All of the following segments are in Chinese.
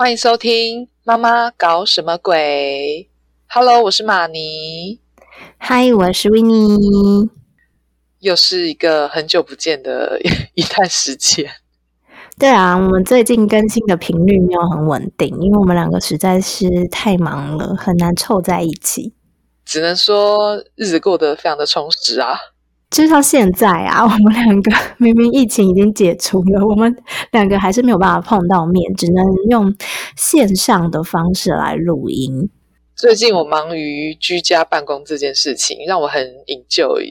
欢迎收听《妈妈搞什么鬼》。Hello，我是马尼，嗨，我是维尼。又是一个很久不见的 一段时间。对啊，我们最近更新的频率没有很稳定，因为我们两个实在是太忙了，很难凑在一起。只能说日子过得非常的充实啊。至少现在啊，我们两个明明疫情已经解除了，我们两个还是没有办法碰到面，只能用线上的方式来录音。最近我忙于居家办公这件事情，让我很 enjoy。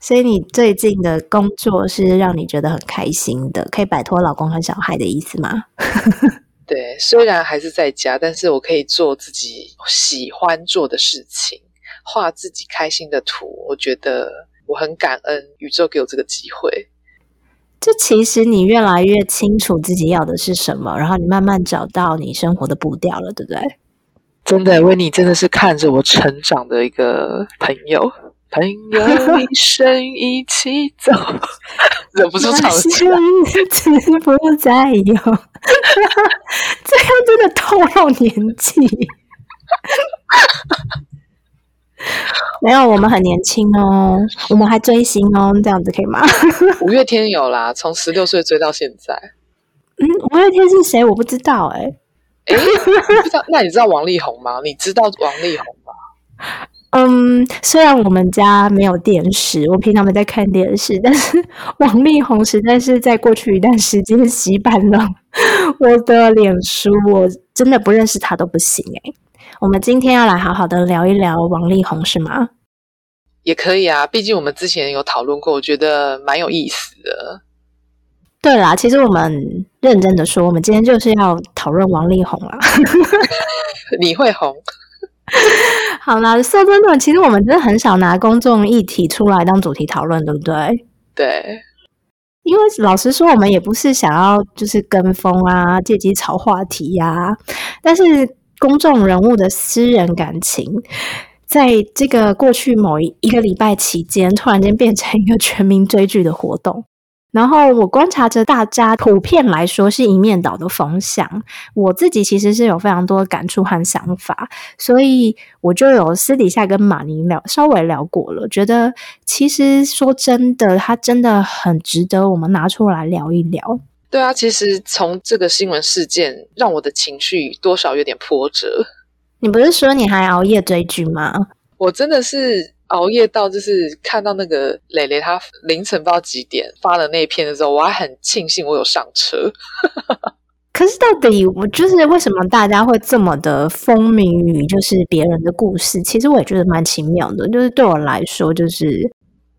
所以你最近的工作是让你觉得很开心的，可以摆脱老公和小孩的意思吗？对，虽然还是在家，但是我可以做自己喜欢做的事情，画自己开心的图。我觉得我很感恩宇宙给我这个机会。就其实你越来越清楚自己要的是什么，然后你慢慢找到你生活的步调了，对不对？真的，维尼真的是看着我成长的一个朋友，朋友 一生一起走，忍不住唱是起来。日子不再有，这样真的透露年纪。没有，我们很年轻哦，我们还追星哦，这样子可以吗？五月天有啦，从十六岁追到现在。嗯，五月天是谁？我不知道哎、不知道？那你知道王力宏吗？你知道王力宏吗？嗯，虽然我们家没有电视，我平常没在看电视，但是王力宏实在是在过去一段时间洗版了我的脸书，我真的不认识他都不行诶、我们今天要来好好的聊一聊王力宏，是吗？也可以啊，毕竟我们之前有讨论过，我觉得蛮有意思的。对啦，其实我们认真的说，我们今天就是要讨论王力宏啦。你会红，好啦，说真的，其实我们真的很少拿公众议题出来当主题讨论，对不对？对，因为老实说，我们也不是想要就是跟风啊，借机炒话题呀、但是公众人物的私人感情，在这个过去某一一个礼拜期间，突然间变成一个全民追剧的活动。然后我观察着大家普遍来说是一面倒的风向，我自己其实是有非常多的感触和想法，所以我就有私底下跟马尼聊，稍微聊过了，觉得其实说真的，他真的很值得我们拿出来聊一聊。对啊，其实从这个新闻事件，让我的情绪多少有点波折。你不是说你还熬夜追剧吗？我真的是熬夜到，就是看到那个蕾蕾她凌晨不知道几点发的那一篇的时候，我还很庆幸我有上车。可是到底我就是为什么大家会这么的风靡于就是别人的故事？其实我也觉得蛮奇妙的。就是对我来说，就是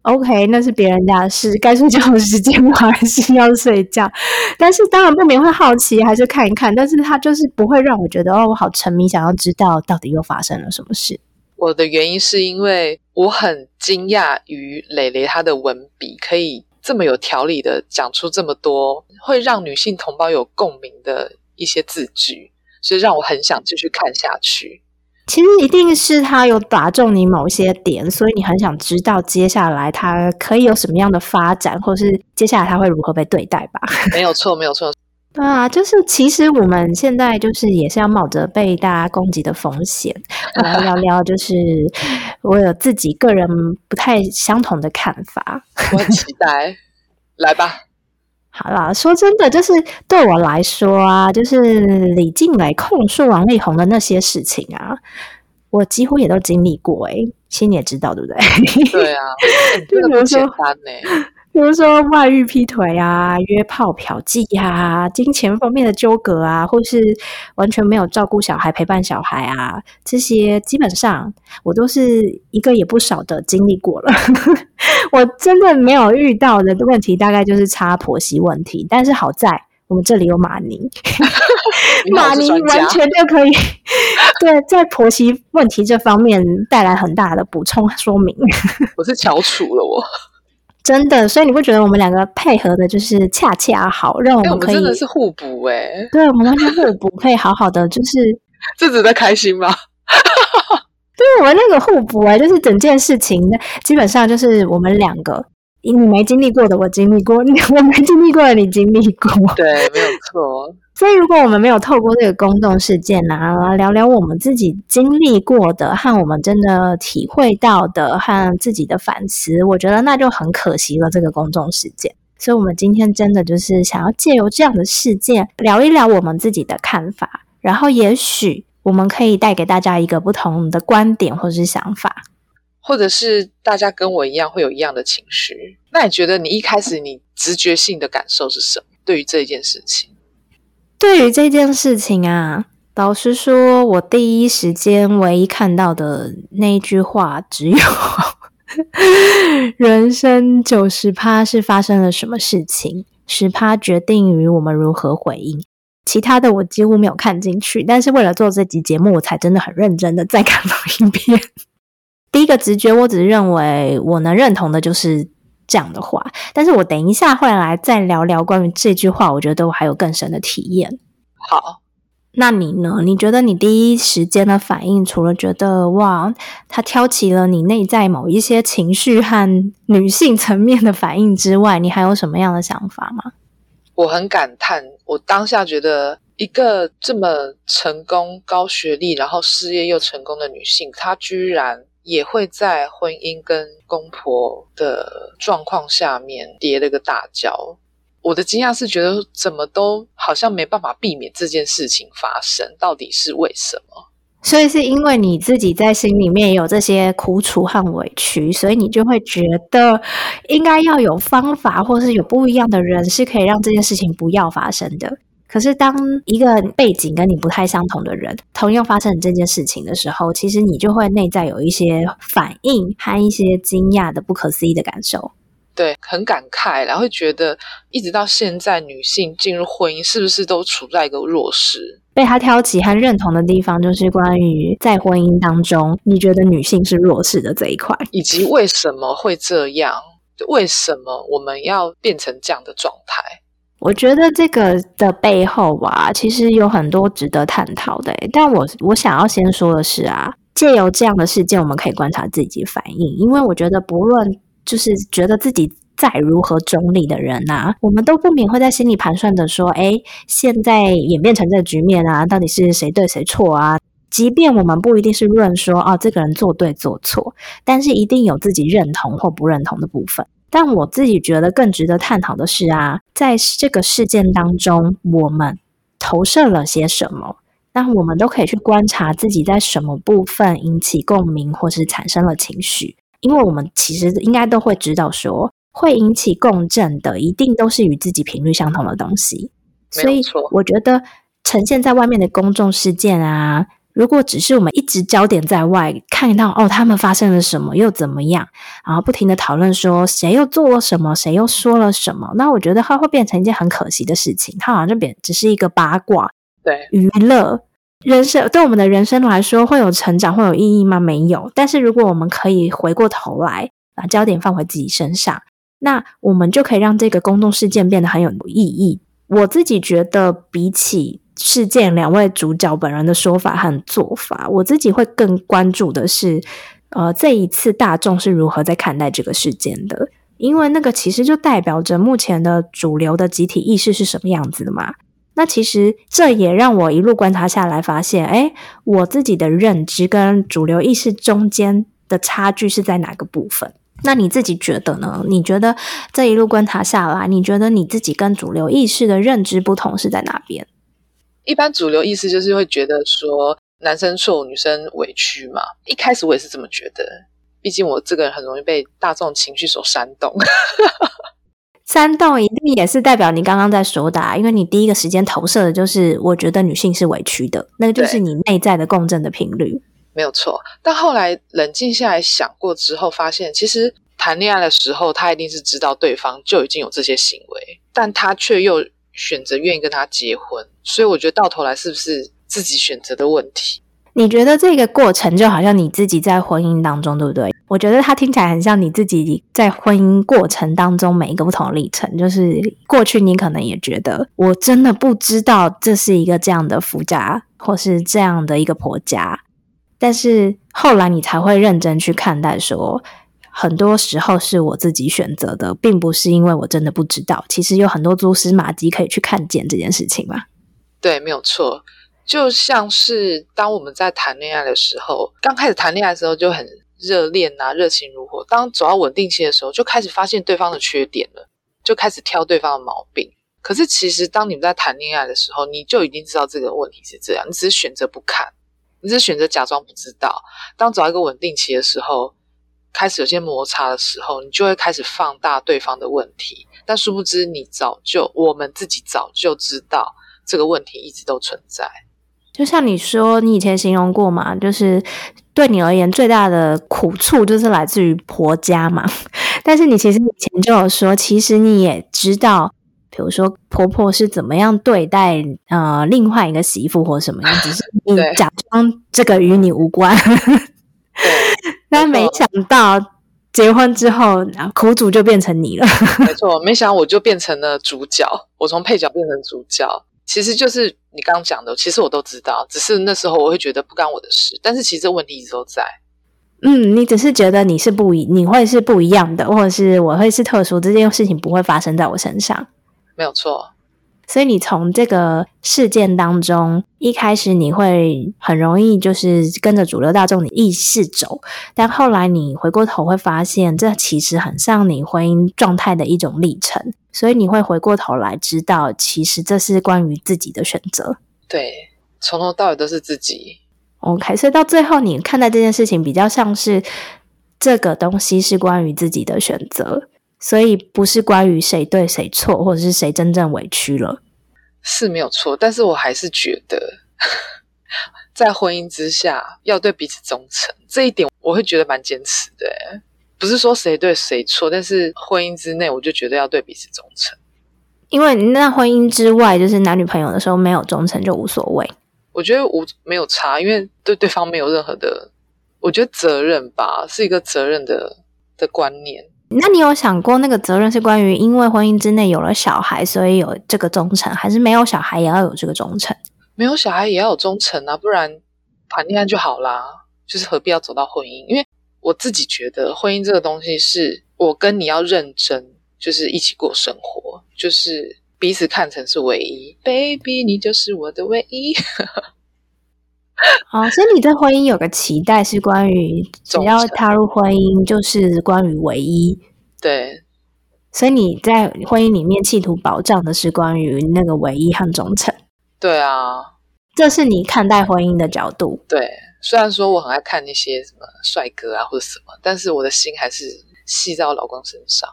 OK，那是别人家的事，该睡觉的时间我 还是要睡觉。但是当然不免会好奇，还是看一看。但是它就是不会让我觉得哦，我好沉迷，想要知道到底又发生了什么事。我的原因是因为我很惊讶于蕾蕾她的文笔可以这么有条理的讲出这么多会让女性同胞有共鸣的一些字句，所以让我很想继续看下去。其实一定是他有打中你某些点，所以你很想知道接下来他可以有什么样的发展，或是接下来他会如何被对待吧。没有错，没有错。对啊，就是其实我们现在就是也是要冒着被大家攻击的风险 我来聊聊，就是我有自己个人不太相同的看法。我很期待，来吧。好啦，说真的，就是对我来说啊，就是李静蕾控诉王力宏的那些事情啊，我几乎也都经历过哎、其实你也知道，对不对？对啊，欸这个不简单呢、比如说外遇、劈腿啊、约炮、嫖妓啊、金钱方面的纠葛啊，或是完全没有照顾小孩、陪伴小孩啊，这些基本上我都是一个也不少的经历过了。我真的没有遇到的问题，大概就是差婆媳问题。但是好在我们这里有马宁，马宁完。全就可以 对在婆媳问题这方面带来很大的补充说明。我是翘楚了我，真的，所以你不觉得我们两个配合的就是恰恰好，让我们们可以，真的是互补哎、对我们完全互补，可以好好的就是。这值得开心吗？对我们那个互补啊，就是整件事情基本上就是我们两个，你没经历过的我经历过，你 我没经历过的你经历过。对，没有错。所以，如果我们没有透过这个公众事件啊，来聊聊我们自己经历过的和我们真的体会到的和自己的反思，我觉得那就很可惜了。这个公众事件，所以我们今天真的就是想要借由这样的事件聊一聊我们自己的看法，然后也许我们可以带给大家一个不同的观点或是想法。或者是大家跟我一样会有一样的情绪，那你觉得你一开始你直觉性的感受是什么？对于这一件事情，对于这件事情啊，老实说，我第一时间唯一看到的那一句话只有“人生九十趴是发生了什么事情，十趴决定于我们如何回应”。其他的我几乎没有看进去，但是为了做这集节目，我才真的很认真的再看了一遍。第一个直觉，我只是认为我能认同的就是这样的话，但是我等一下会来再聊聊关于这句话，我觉得我还有更深的体验。好，那你呢？你觉得你第一时间的反应，除了觉得哇，他挑起了你内在某一些情绪和女性层面的反应之外，你还有什么样的想法吗？我很感叹，我当下觉得一个这么成功、高学历，然后事业又成功的女性，她居然也会在婚姻跟公婆的状况下面跌了个大跤。我的惊讶是觉得怎么都好像没办法避免这件事情发生，到底是为什么？所以是因为你自己在心里面有这些苦楚和委屈，所以你就会觉得应该要有方法，或是有不一样的人是可以让这件事情不要发生的。可是，当一个背景跟你不太相同的人同样发生这件事情的时候，其实你就会内在有一些反应和一些惊讶的、不可思议的感受。对，很感慨，然后会觉得一直到现在，女性进入婚姻是不是都处在一个弱势？被他挑起和认同的地方，就是关于在婚姻当中，你觉得女性是弱势的这一块。以及为什么会这样？为什么我们要变成这样的状态？我觉得这个的背后啊，其实有很多值得探讨的。但我我想要先说的是啊，借由这样的事件，我们可以观察自己反应，因为我觉得不论就是觉得自己再如何中立的人呐、我们都不免会在心里盘算的说，哎，现在演变成这局面啊，到底是谁对谁错啊？即便我们不一定是论说啊，这个人做对做错，但是一定有自己认同或不认同的部分。但我自己觉得更值得探讨的是啊，在这个事件当中，我们投射了些什么？那我们都可以去观察自己在什么部分引起共鸣，或是产生了情绪。因为我们其实应该都会知道说，会引起共振的，一定都是与自己频率相同的东西。所以我觉得呈现在外面的公众事件啊，如果只是我们一直焦点在外，看到哦他们发生了什么又怎么样，然后不停的讨论说谁又做了什么，谁又说了什么，那我觉得它会变成一件很可惜的事情，它好像就变只是一个八卦对，娱乐。人生对我们的人生来说，会有成长，会有意义吗？没有。但是如果我们可以回过头来，把焦点放回自己身上，那我们就可以让这个公众事件变得很有意义。我自己觉得，比起事件两位主角本人的说法和做法，我自己会更关注的是，呃，这一次大众是如何在看待这个事件的。因为那个其实就代表着目前的主流的集体意识是什么样子的嘛。那其实这也让我一路观察下来，发现，哎，我自己的认知跟主流意识中间的差距是在哪个部分？那你自己觉得呢？你觉得这一路观察下来，你觉得你自己跟主流意识的认知不同是在哪边？一般主流意思就是会觉得说男生受，女生委屈嘛。一开始我也是这么觉得，毕竟我这个人很容易被大众情绪所煽动。煽动一定也是代表你刚刚在说的、啊，因为你第一个时间投射的就是我觉得女性是委屈的，那个就是你内在的共振的频率。没有错。但后来冷静下来想过之后，发现其实谈恋爱的时候，他一定是知道对方就已经有这些行为，但他却又选择愿意跟他结婚，所以我觉得到头来是不是自己选择的问题？你觉得这个过程就好像你自己在婚姻当中，对不对？我觉得它听起来很像你自己在婚姻过程当中每一个不同的历程。就是过去你可能也觉得，我真的不知道这是一个这样的夫家，或是这样的一个婆家，但是后来你才会认真去看待，说很多时候是我自己选择的，并不是因为我真的不知道。其实有很多蛛丝马迹可以去看见这件事情嘛。对，没有错。就像是当我们在谈恋爱的时候，刚开始谈恋爱的时候就很热恋啊，热情如火。当走到稳定期的时候，就开始发现对方的缺点了，就开始挑对方的毛病。可是其实当你们在谈恋爱的时候，你就已经知道这个问题是这样，你只是选择不看，你只是选择假装不知道。当走到一个稳定期的时候，开始有些摩擦的时候，你就会开始放大对方的问题，但殊不知你早就我们自己早就知道这个问题一直都存在。就像你说，你以前形容过嘛，就是对你而言最大的苦处就是来自于婆家嘛。但是你其实以前就有说，其实你也知道，比如说婆婆是怎么样对待呃另外一个媳妇或什么样，只是你假装这个与你无关。但没想到结婚之后，苦主就变成你了。没错，没想到我就变成了主角，我从配角变成主角。其实就是你刚刚讲的，其实我都知道，只是那时候我会觉得不干我的事。但是其实问题一直都在。嗯，你只是觉得你是不一，你会是不一样的，或者是我会是特殊，这件事情不会发生在我身上。没有错。所以你从这个事件当中，一开始你会很容易就是跟着主流大众的意识走，但后来你回过头会发现，这其实很像你婚姻状态的一种历程。所以你会回过头来知道，其实这是关于自己的选择。对，从头到尾都是自己。OK，所以到最后你看待这件事情，比较像是这个东西是关于自己的选择。所以不是关于谁对谁错，或者是谁真正委屈了，是没有错。但是我还是觉得，在婚姻之下要对彼此忠诚，这一点我会觉得蛮坚持的。不是说谁对谁错，但是婚姻之内，我就觉得要对彼此忠诚。因为那婚姻之外，就是男女朋友的时候没有忠诚就无所谓。我觉得无没有差，因为对对方没有任何的，我觉得责任吧，是一个责任的的观念。那你有想过，那个责任是关于因为婚姻之内有了小孩，所以有这个忠诚，还是没有小孩也要有这个忠诚？没有小孩也要有忠诚啊，不然谈恋爱就好啦。就是何必要走到婚姻？因为我自己觉得，婚姻这个东西是我跟你要认真，就是一起过生活，就是彼此看成是唯一。Baby，你就是我的唯一。哦，所以你对婚姻有个期待是关于只要踏入婚姻就是关于唯一，对。所以你在婚姻里面企图保障的是关于那个唯一和忠诚。对啊，这是你看待婚姻的角度。对，虽然说我很爱看那些什么帅哥啊或者什么，但是我的心还是系在我老公身上。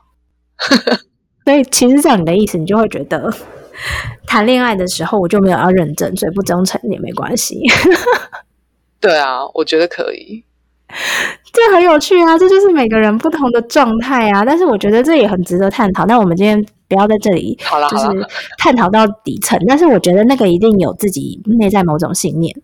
所以其实照你的意思，你就会觉得。谈恋爱的时候，我就没有要认真，所以不忠诚也没关系。对啊，我觉得可以，这很有趣啊！这就是每个人不同的状态啊。但是我觉得这也很值得探讨。那我们今天不要在这里，好了，就是探讨到底层。但是我觉得那个一定有自己内在某种信念，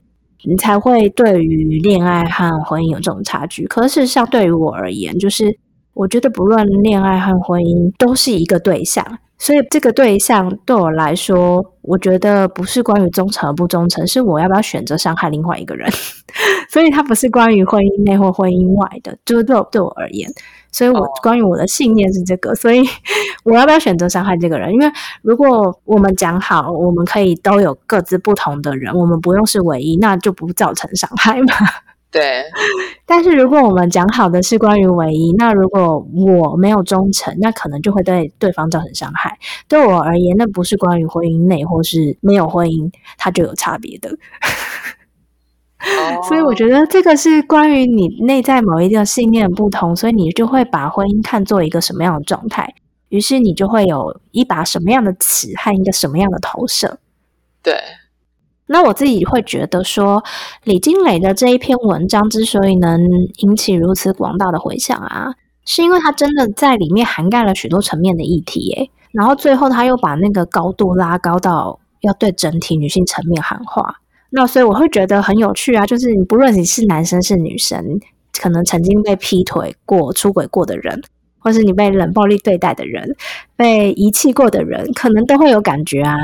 你才会对于恋爱和婚姻有这种差距。可是相对于我而言，就是我觉得不论恋爱和婚姻都是一个对象。所以这个对象对我来说，我觉得不是关于忠诚而不忠诚，是我要不要选择伤害另外一个人。所以它不是关于婚姻内或婚姻外的，就是对我对我而言。所以我关于我的信念是这个，所以 我要不要选择伤害这个人？因为如果我们讲好，我们可以都有各自不同的人，我们不用是唯一，那就不造成伤害嘛。对，但是如果我们讲好的是关于唯一，那如果我没有忠诚，那可能就会对对方造成伤害。对我而言，那不是关于婚姻内或是没有婚姻，它就有差别的。所以我觉得这个是关于你内在某一个信念不同，所以你就会把婚姻看作一个什么样的状态，于是你就会有一把什么样的尺和一个什么样的投射。对。那我自己会觉得说，李金磊的这一篇文章之所以能引起如此广大的回响啊，是因为他真的在里面涵盖了许多层面的议题。诶，然后最后他又把那个高度拉高到要对整体女性层面喊话。那所以我会觉得很有趣啊，就是你不论你是男生是女生，可能曾经被劈腿过、出轨过的人。或是你被冷暴力对待的人，被遗弃过的人，可能都会有感觉啊。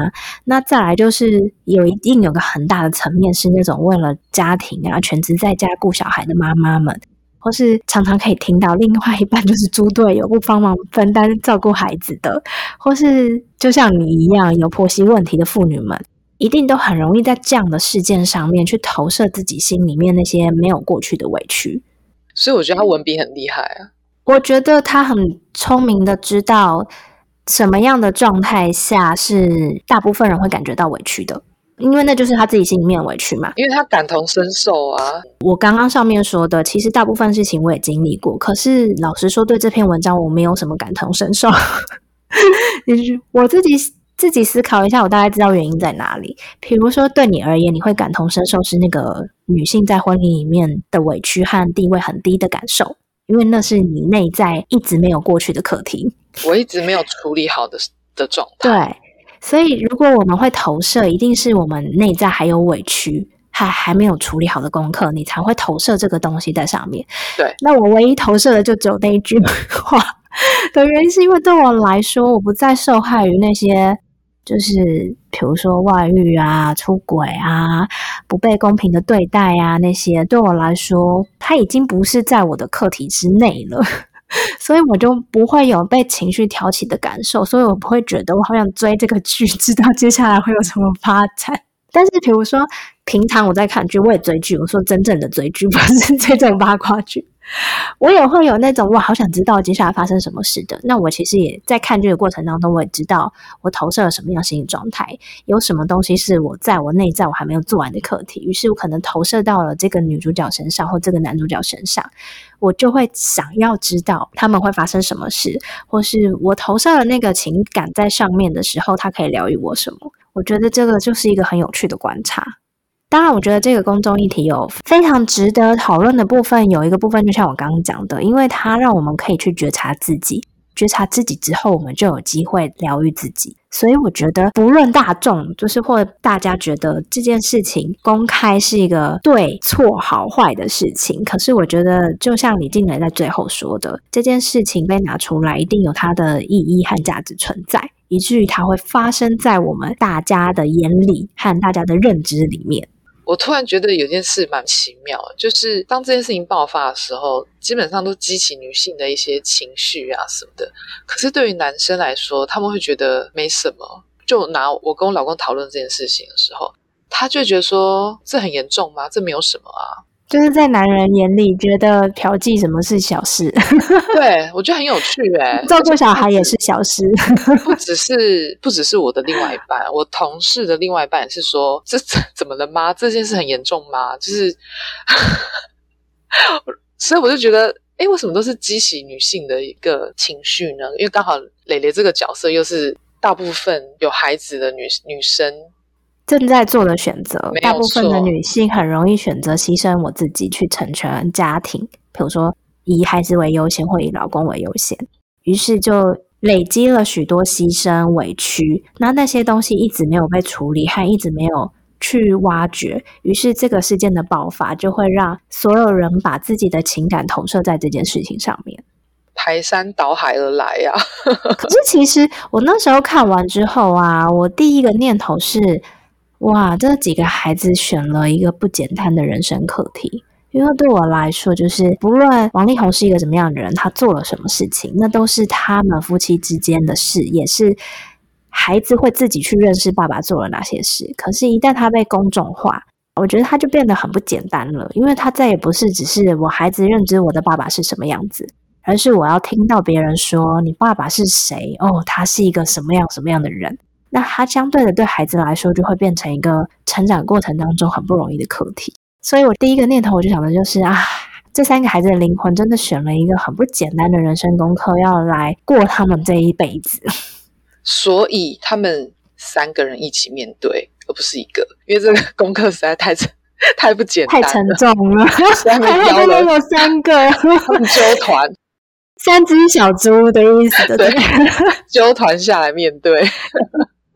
那再来就是有一定有个很大的层面，是那种为了家庭啊，全职在家顾小孩的妈妈们，或是常常可以听到另外一半就是猪队友，不帮忙分担照顾孩子的，或是就像你一样有婆媳问题的妇女们，一定都很容易在这样的事件上面去投射自己心里面那些没有过去的委屈。所以我觉得他文笔很厉害啊。我觉得他很聪明的知道什么样的状态下是大部分人会感觉到委屈的，因为那就是他自己心里面委屈嘛。因为他感同身受啊。我刚刚上面说的，其实大部分事情我也经历过，可是老实说，对这篇文章我没有什么感同身受。我自己自己思考一下，我大概知道原因在哪里。比如说，对你而言，你会感同身受是那个女性在婚礼里面的委屈和地位很低的感受。因为那是你内在一直没有过去的课题，我一直没有处理好的的状态。对，所以如果我们会投射，一定是我们内在还有委屈，还还没有处理好的功课，你才会投射这个东西在上面。对，那我唯一投射的就只有那一句话 的原因，是因为对我来说，我不再受害于那些。就是，比如说外遇啊、出轨啊、不被公平的对待啊，那些对我来说，他已经不是在我的课题之内了，所以我就不会有被情绪挑起的感受，所以我不会觉得我好想追这个剧，知道接下来会有什么发展。但是，比如说平常我在看剧，我也追剧，我说真正的追剧，不是追 这种八卦剧。我也会有那种我好想知道接下来发生什么事的。那我其实也在看剧的过程当中，我也知道我投射了什么样心理状态，有什么东西是我在我内在我还没有做完的课题。于是我可能投射到了这个女主角身上或这个男主角身上，我就会想要知道他们会发生什么事，或是我投射了那个情感在上面的时候，它可以疗愈我什么？我觉得这个就是一个很有趣的观察。当然，我觉得这个公众议题有非常值得讨论的部分。有一个部分，就像我刚刚讲的，因为它让我们可以去觉察自己，觉察自己之后，我们就有机会疗愈自己。所以，我觉得不论大众，就是或大家觉得这件事情公开是一个对错好坏的事情，可是我觉得，就像李静蕾在最后说的，这件事情被拿出来，一定有它的意义和价值存在，以至于它会发生在我们大家的眼里和大家的认知里面。我突然觉得有件事蛮奇妙，就是当这件事情爆发的时候，基本上都激起女性的一些情绪啊什么的。可是对于男生来说，他们会觉得没什么。就拿我跟我老公讨论这件事情的时候，他就觉得说：“这很严重吗？这没有什么啊。”就是在男人眼里，觉得嫖妓什么是小事？对我觉得很有趣哎，照顾小孩也是小事。不只是不只是我的另外一半，我同事的另外一半是说：“这怎怎么了吗？这件事很严重吗？”就是，所以我就觉得，哎，为什么都是激起女性的一个情绪呢？因为刚好蕾蕾这个角色又是大部分有孩子的女女生。正在做的选择，大部分的女性很容易选择牺牲我自己去成全家庭，比如说以孩子为优先或以老公为优先，于是就累积了许多牺牲委屈。那那些东西一直没有被处理，还一直没有去挖掘，于是这个事件的爆发就会让所有人把自己的情感投射在这件事情上面，排山倒海而来呀。可是其实我那时候看完之后啊，我第一个念头是。哇，这几个孩子选了一个不简单的人生课题，因为对我来说，就是不论王力宏是一个什么样的人，他做了什么事情，那都是他们夫妻之间的事，也是孩子会自己去认识爸爸做了哪些事。可是，一旦他被公众化，我觉得他就变得很不简单了，因为他再也不是只是我孩子认知我的爸爸是什么样子，而是我要听到别人说你爸爸是谁哦，他是一个什么样什么样的人。那他相对的对孩子来说，就会变成一个成长过程当中很不容易的课题。所以我第一个念头，我就想的就是啊，这三个孩子的灵魂真的选了一个很不简单的人生功课，要来过他们这一辈子。所以他们三个人一起面对，而不是一个，因为这个 功课实在太沉、太不简单、太沉重了。三个有三个纠团。三只小猪的意思，对？纠团下来面对。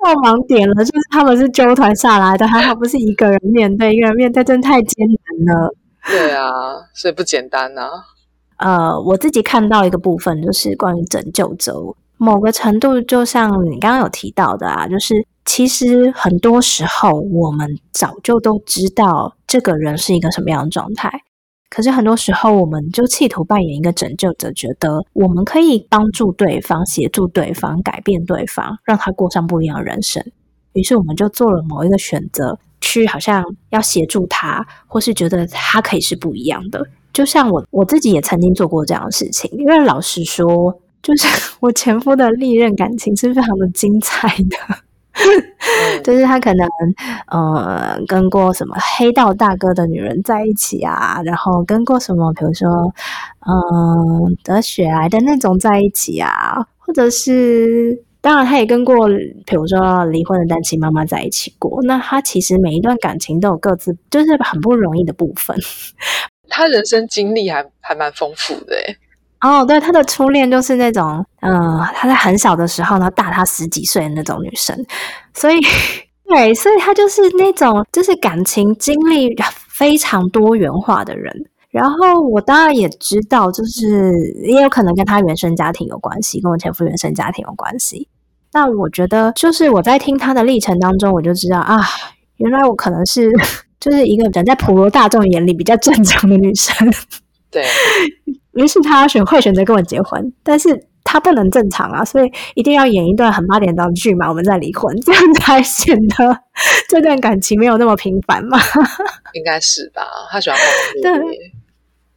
破盲点了，就是他们是纠团下来的，还好不是一个人面对，一个人面对真的太艰难了。对啊，所以不简单呐、呃，我自己看到一个部分，就是关于拯救者，某个程度，就像你刚刚有提到的啊，就是其实很多时候我们早就都知道这个人是一个什么样的状态，可是很多时候我们就企图扮演一个拯救者，觉得我们可以帮助对方、协助对方、改变对方，让他过上不一样的人生。于是我们就做了某一个选择，去好像要协助他，或是觉得他可以是不一样的。就像我我自己也曾经做过这样的事情，因为老实说，就是 我前夫的历任感情是非常的精彩的。嗯就是他可能呃跟过什么黑道大哥的女人在一起啊，然后跟过什么比如说嗯、得血癌的那种在一起啊，或者是当然他也跟过比如说离婚的单亲妈妈在一起过。那他其实每一段感情都有各自就是很不容易的部分。他人生经历还还蛮丰富的诶。哦，对，他的初恋就是那种，嗯、他在很小的时候呢，大他十几岁的那种女生，所以，对，所以他就是那种，就是感情经历非常多元化的人。然后我当然也知道，就是也有可能跟他原生家庭有关系，跟我前夫原生家庭有关系。那我觉得，就是我在听他的历程当中，我就知道啊，原来我可能是 就是一个人在普罗大众眼里比较正常的女生。对，于是他选会选择跟我结婚，但是他不能正常啊，所以一定要演一段很八点档的剧嘛，我们再离婚，这样才显得这段感情没有那么平凡嘛。应该是吧？他喜欢轰轰烈烈。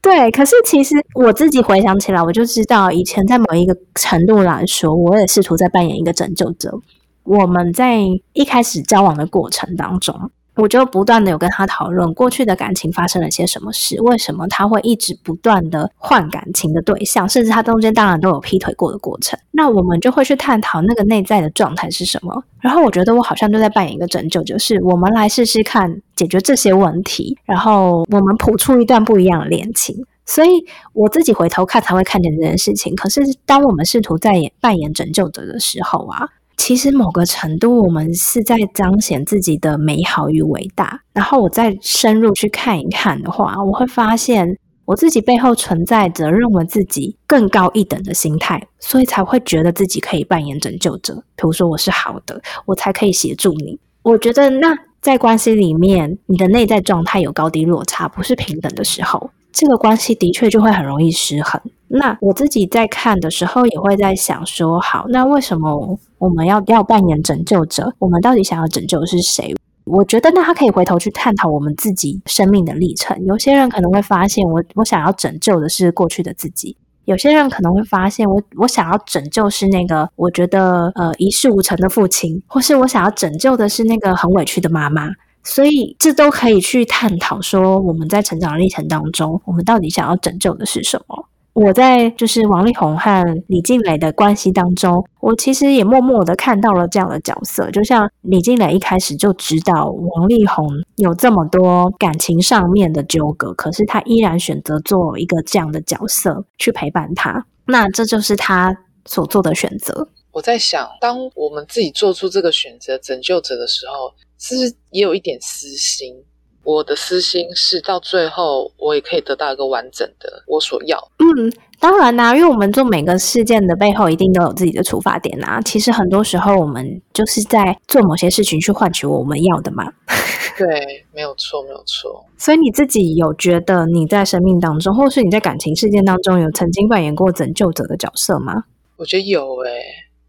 对，可是其实我自己回想起来，我就知道以前在某一个程度来说，我也试图在扮演一个拯救者。我们在一开始交往的过程当中，我就不断的有跟他讨论过去的感情发生了些什么事，为什么他会一直不断的换感情的对象，甚至他中间当然都有劈腿过的过程。那我们就会去探讨那个内在的状态是什么。然后我觉得我好像就在扮演一个拯救，就是我们来试试看解决这些问题，然后我们谱出一段不一样的恋情。所以我自己回头看才会看见这件事情。可是当我们试图在演扮演拯救者的时候啊，其实某个程度我们是在彰显自己的美好与伟大。然后我再深入去看一看的话，我会发现我自己背后存在着认为自己更高一等的心态，所以才会觉得自己可以扮演拯救者。比如说我是好的，我才可以协助你。我觉得那在关系里面，你的内在状态有高低落差，不是平等的时候，这个关系的确就会很容易失衡。那我自己在看的时候，也会在想说，好，那为什么我们要要扮演拯救者？我们到底想要拯救的是谁？我觉得，那他可以回头去探讨我们自己生命的历程。有些人可能会发现我，我想要拯救的是过去的自己；有些人可能会发现我，我想要拯救是那个我觉得呃一事无成的父亲，或是我想要拯救的是那个很委屈的妈妈。所以，这都可以去探讨说，我们在成长历程当中，我们到底想要拯救的是什么？我在就是王力宏和李静蕾的关系当中，我其实也默默的看到了这样的角色。就像李静蕾一开始就知道王力宏有这么多感情上面的纠葛，可是他依然选择做一个这样的角色去陪伴他。那这就是他所做的选择。我在想，当我们自己做出这个选择，拯救者的时候，是不是也有一点私心？我的私心是到最后，我也可以得到一个完整的我所要。嗯，当然啦、因为我们做每个事件的背后一定都有自己的出发点啊。其实很多时候我们就是在做某些事情去换取我们要的嘛。对，没有错，没有错。所以你自己有觉得你在生命当中，或是你在感情事件当中，有曾经扮演过拯救者的角色吗？我觉得有诶、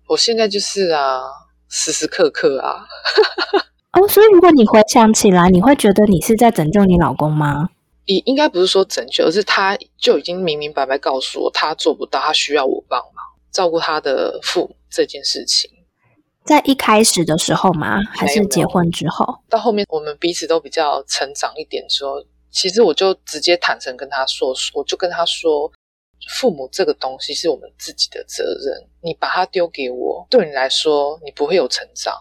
我现在就是啊，时时刻刻啊，哦，所以如果你回想起来，你会觉得你是在拯救你老公吗？也应该不是说拯救，而是他就已经明明白白告诉我，他做不到，他需要我帮忙照顾他的父母这件事情。在一开始的时候吗？还是结婚之后？到后面我们彼此都比较成长一点之后，其实我就直接坦诚跟他说，我就跟他说，父母这个东西是我们自己的责任，你把它丢给我，对你来说你不会有成长，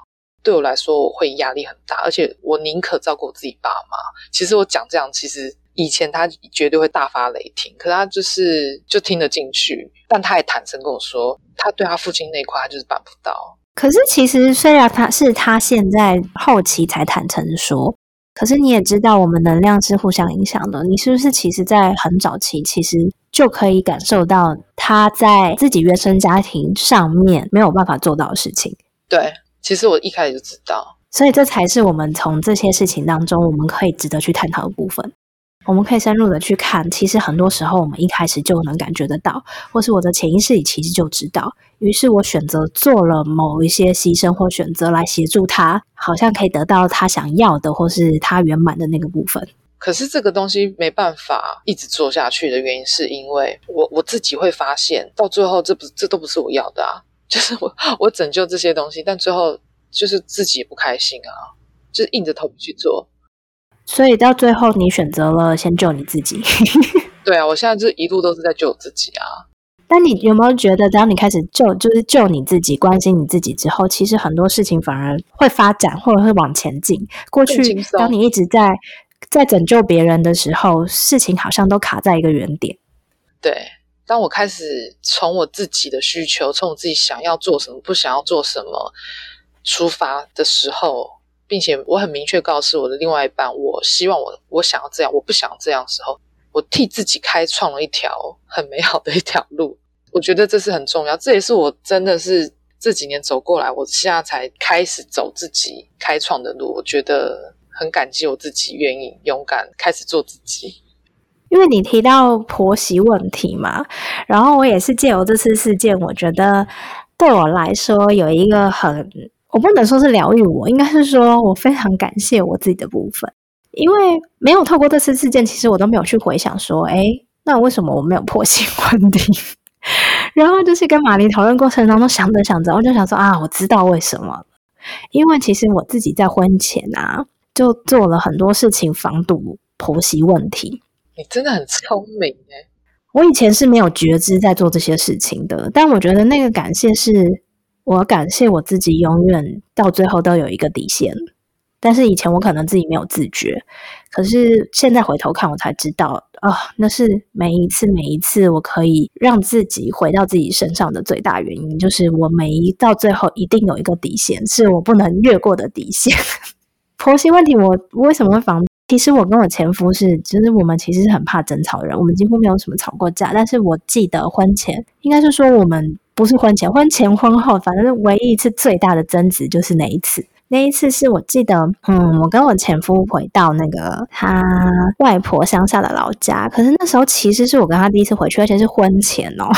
对我来说我会压力很大，而且我宁可照顾我自己爸妈。其实我讲这样，其实以前他绝对会大发雷霆，可他就是就听得进去，但他也坦诚跟我说，他对他父亲那一块他就是办不到。可是其实虽然他是他现在后期才坦诚说，可是你也知道我们能量是互相影响的。你是不是其实在很早期其实就可以感受到他在自己原生家庭上面没有办法做到的事情？对，其实我一开始就知道，所以这才是我们从这些事情当中我们可以值得去探讨的部分。我们可以深入的去看，其实很多时候我们一开始就能感觉得到，或是我的潜意识里其实就知道。于是我选择做了某一些牺牲或选择来协助他，好像可以得到他想要的或是他圆满的那个部分。可是这个东西没办法一直做下去的原因，是因为我我自己会发现，到最后这不这都不是我要的啊！就是我我拯救这些东西，但最后就是自己也不开心啊，就是硬着头皮去做。所以到最后，你选择了先救你自己。对啊，我现在就一路都是在救自己啊。但你有没有觉得，当你开始救，就是救你自己、关心你自己之后，其实很多事情反而会发展，或者会往前进。过去，当你一直在在拯救别人的时候，事情好像都卡在一个原点。对，当我开始从我自己的需求，从我自己想要做什么、不想要做什么出发的时候。并且我很明确告诉我的另外一半，我希望我我想要这样，我不想这样的时候，我替自己开创了一条很美好的一条路。我觉得这是很重要，这也是我真的是这几年走过来，我现在才开始走自己开创的路。我觉得很感激我自己，愿意勇敢开始做自己。因为你提到婆媳问题嘛，然后我也是借由这次事件，我觉得对我来说有一个很。我不能说是疗愈我，应该是说我非常感谢我自己的部分，因为没有透过这次事件，其实我都没有去回想说，哎，那为什么我没有婆媳 问题？然后就是跟玛丽讨论过程当中想着想着，我就想说啊，我知道为什么，因为其实我自己在婚前啊，就做了很多事情防堵婆媳问题。你真的很聪明哎！我以前是没有觉知在做这些事情的，但我觉得那个感谢是。我感谢我自己，永远到最后都有一个底线。但是以前我可能自己没有自觉，可是现在回头看，我才知道啊，那是每一次每一次我可以让自己回到自己身上的最大原因，就是我每一到最后一定有一个底线，是我不能越过的底线。婆媳问题，我为什么会防？其实我跟我前夫是，其实我们其实是很怕争吵的人，我们几乎没有什么吵过架。但是我记得婚前，应该是说我们。不是婚前，婚前婚后，反正唯一一次最大的争执就是那一次。那一次是我记得，嗯，我跟我前夫回到那个他外婆乡下的老家。可是那时候其实是我跟他第一次回去，而且是婚前哦，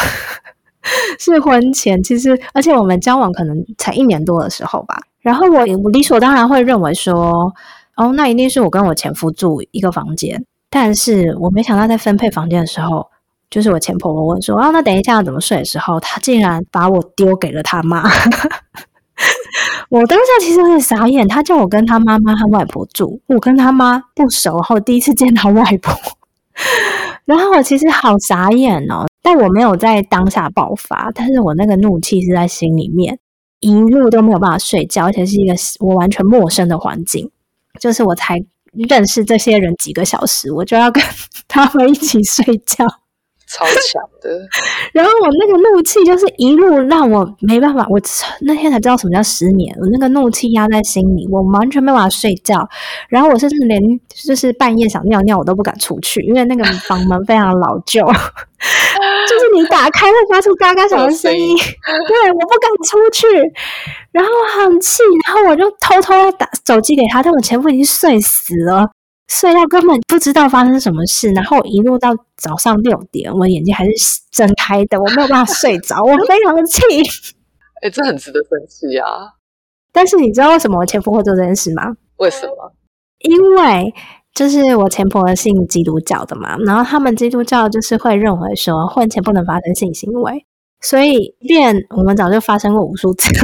是婚前。其实，而且我们交往可能才一年多的时候吧。然后我我理所当然会认为说，哦，那一定是我跟我前夫住一个房间。但是我没想到在分配房间的时候。就是我前婆婆问说：“哦，那等一下要怎么睡的时候，她竟然把我丢给了他妈。我当下其实有点傻眼，他叫我跟他妈妈和外婆住，我跟他妈不熟，然后第一次见到外婆，然后我其实好傻眼哦。但我没有在当下爆发，但是我那个怒气是在心里面，一路都没有办法睡觉，而且是一个我完全陌生的环境，就是我才认识这些人几个小时，我就要跟 他们一起睡觉。超强的，然后我那个怒气就是一路让我没办法，我那天才知道什么叫失眠。我那个怒气压在心里，我完全没办法睡觉。然后我甚至连就是半夜想尿尿，我都不敢出去，因为那个房门非常老旧，就是你打开会发出嘎嘎响的声音。对，我不敢出去，然后很气，然后我就偷偷打手机给他，但我前夫已经睡死了。睡到根本不知道发生什么事，然后一路到早上六点，我眼睛还是睁开的，我没有办法睡着，我非常的气。哎，这很值得生气啊！但是你知道为什么我前夫会做这件事吗？为什么？因为就是我前婆信基督教的嘛，然后他们基督教就是会认为说婚前不能发生性行为，所以便我们早就发生过无数次，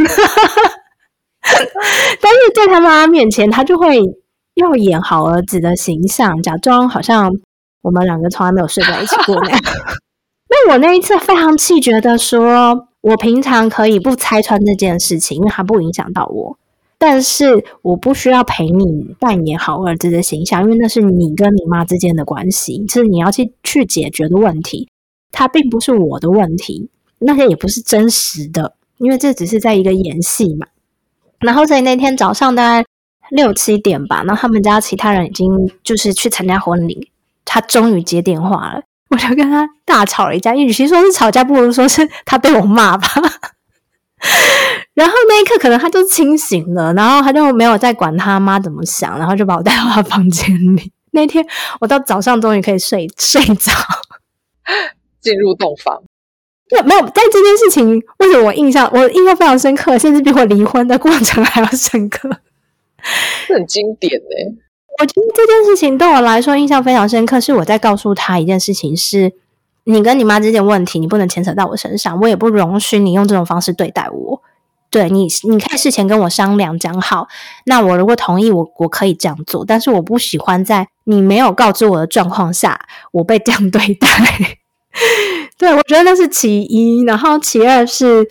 但是在他妈面前，他就会。要演好儿子的形象，假装好像我们两个从来没有睡在一起过那样。那我那一次非常气，觉得说我平常可以不拆穿这件事情，因为它不影响到我。但是我不需要陪你扮演好儿子的形象，因为那是你跟你妈之间的关系，是你要去去解决的问题，它并不是我的问题，那些也不是真实的，因为这只是在一个演戏嘛。然后所以那天早上大概六七点吧，然后他们家其他人已经就是去参加婚礼，他终于接电话了，我就跟他大吵了一架，与其说是吵架，不如说是他被我骂吧。然后那一刻，可能他就清醒了，然后他就没有再管他妈怎么想，然后就把我带到他房间里。那天我到早上终于可以睡睡着。进入洞房，对没有，但这件事情为什么我印象我印象非常深刻，甚至比我离婚的过程还要深刻？很经典呢。我觉得这件事情对我来说印象非常深刻，是我在告诉他一件事情：是你跟你妈之间问题，你不能牵扯到我身上，我也不容许你用这种方式对待我。对你，你可以事前跟我商量讲好，那我如果同意，我我可以这样做。但是我不喜欢在你没有告知我的状况下，我被这样对待。对我觉得那是其一，然后其二是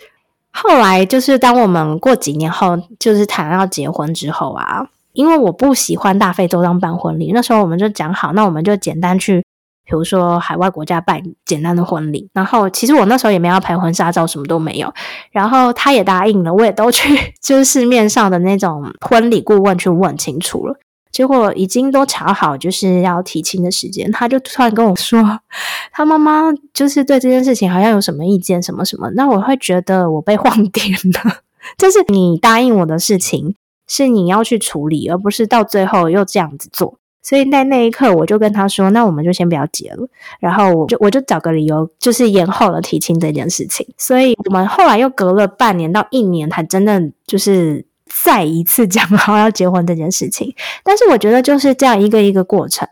后来就是当我们过几年后，就是谈要结婚之后啊，因为我不喜欢大费周章办婚礼，那时候我们就讲好，那我们就简单去，比如说海外国家办简单的婚礼。然后其实我那时候也没要拍婚纱照，什么都没有。然后他也答应了，我也都去，就是市面上的那种婚礼顾问去问清楚了。结果已经都查好，就是要提亲的时间，他就突然跟我说，他妈妈就是对这件事情好像有什么意见，什么什么。那我会觉得我被晃点了，就是你答应我的事情是你要去处理，而不是到最后又这样子做。所以在那一刻，我就跟他说，那我们就先不要结了，然后我就我就找个理由，就是延后了提亲这件事情。所以我们后来又隔了半年到一年，才真的就是。再一次讲好要结婚这件事情，但是我觉得就是这样一个一个过程，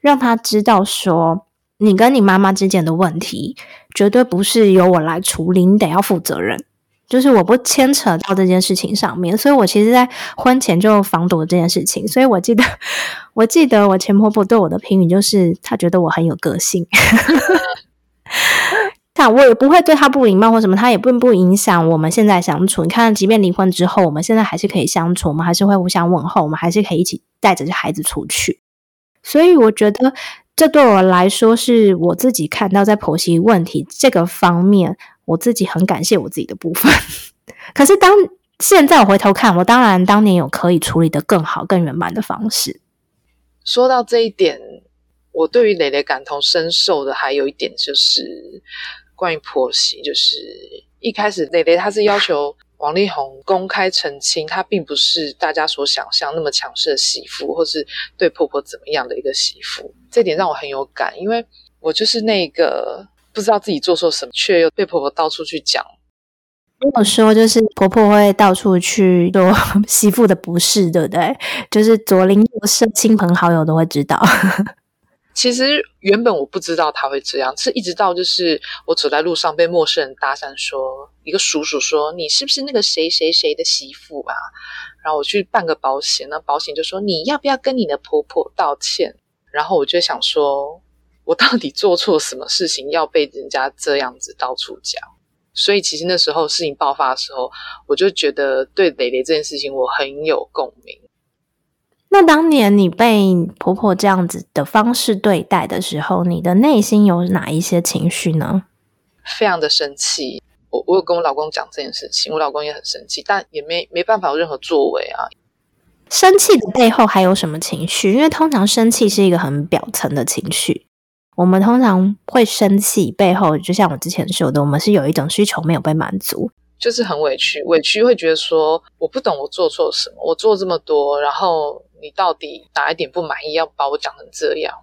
让他知道说，你跟你妈妈之间的问题绝对不是由我来处理，你得要负责任，就是我不牵扯到这件事情上面。所以我其实，在婚前就防堵这件事情。所以我记得，我记得我前婆婆对我的评语就是，她觉得我很有个性。但我也不会对他不礼貌或什么，他也并不影响我们现在相处。你看，即便离婚之后，我们现在还是可以相处，我们还是会互相问候，我们还是可以一起带着孩子出去。所以，我觉得这对我来说是我自己看到在婆媳问题这个方面，我自己很感谢我自己的部分。可是，当现在我回头看，我当然当年有可以处理的更好、更圆满的方式。说到这一点，我对于蕾蕾感同身受的还有一点就是。关于婆媳，就是一开始蕾蕾她是要求王力宏公开澄清，她并不是大家所想象那么强势的媳妇，或是对婆婆怎么样的一个媳妇。这点让我很有感，因为我就是那个不知道自己做错什么，却又被婆婆到处去讲。如果说就是婆婆会到处去说 媳妇的不是，对不对？就是左邻右舍、亲朋好友都会知道。其实原本我不知道他会这样，是一直到就是我走在路上被陌生人搭讪，说一个叔叔说你是不是那个谁谁谁的媳妇啊？然后我去办个保险，那保险就说你要不要跟你的婆婆道歉？然后我就想说，我到底做错什么事情要被人家这样子到处讲？所以其实那时候事情爆发的时候，我就觉得对蕾蕾这件事情我很有共鸣。那当年你被婆婆这样子的方式对待的时候，你的内心有哪一些情绪呢？非常的生气。我我有跟我老公讲这件事情，我老公也很生气，但也没没办法有任何作为啊。生气的背后还有什么情绪？因为通常生气是一个很表层的情绪。我们通常会生气背后，就像我之前说的，我们是有一种需求没有被满足，就是很委屈，委屈会觉得说我不懂我做错什么，我做这么多，然后。你到底哪一点不满意？要把我讲成这样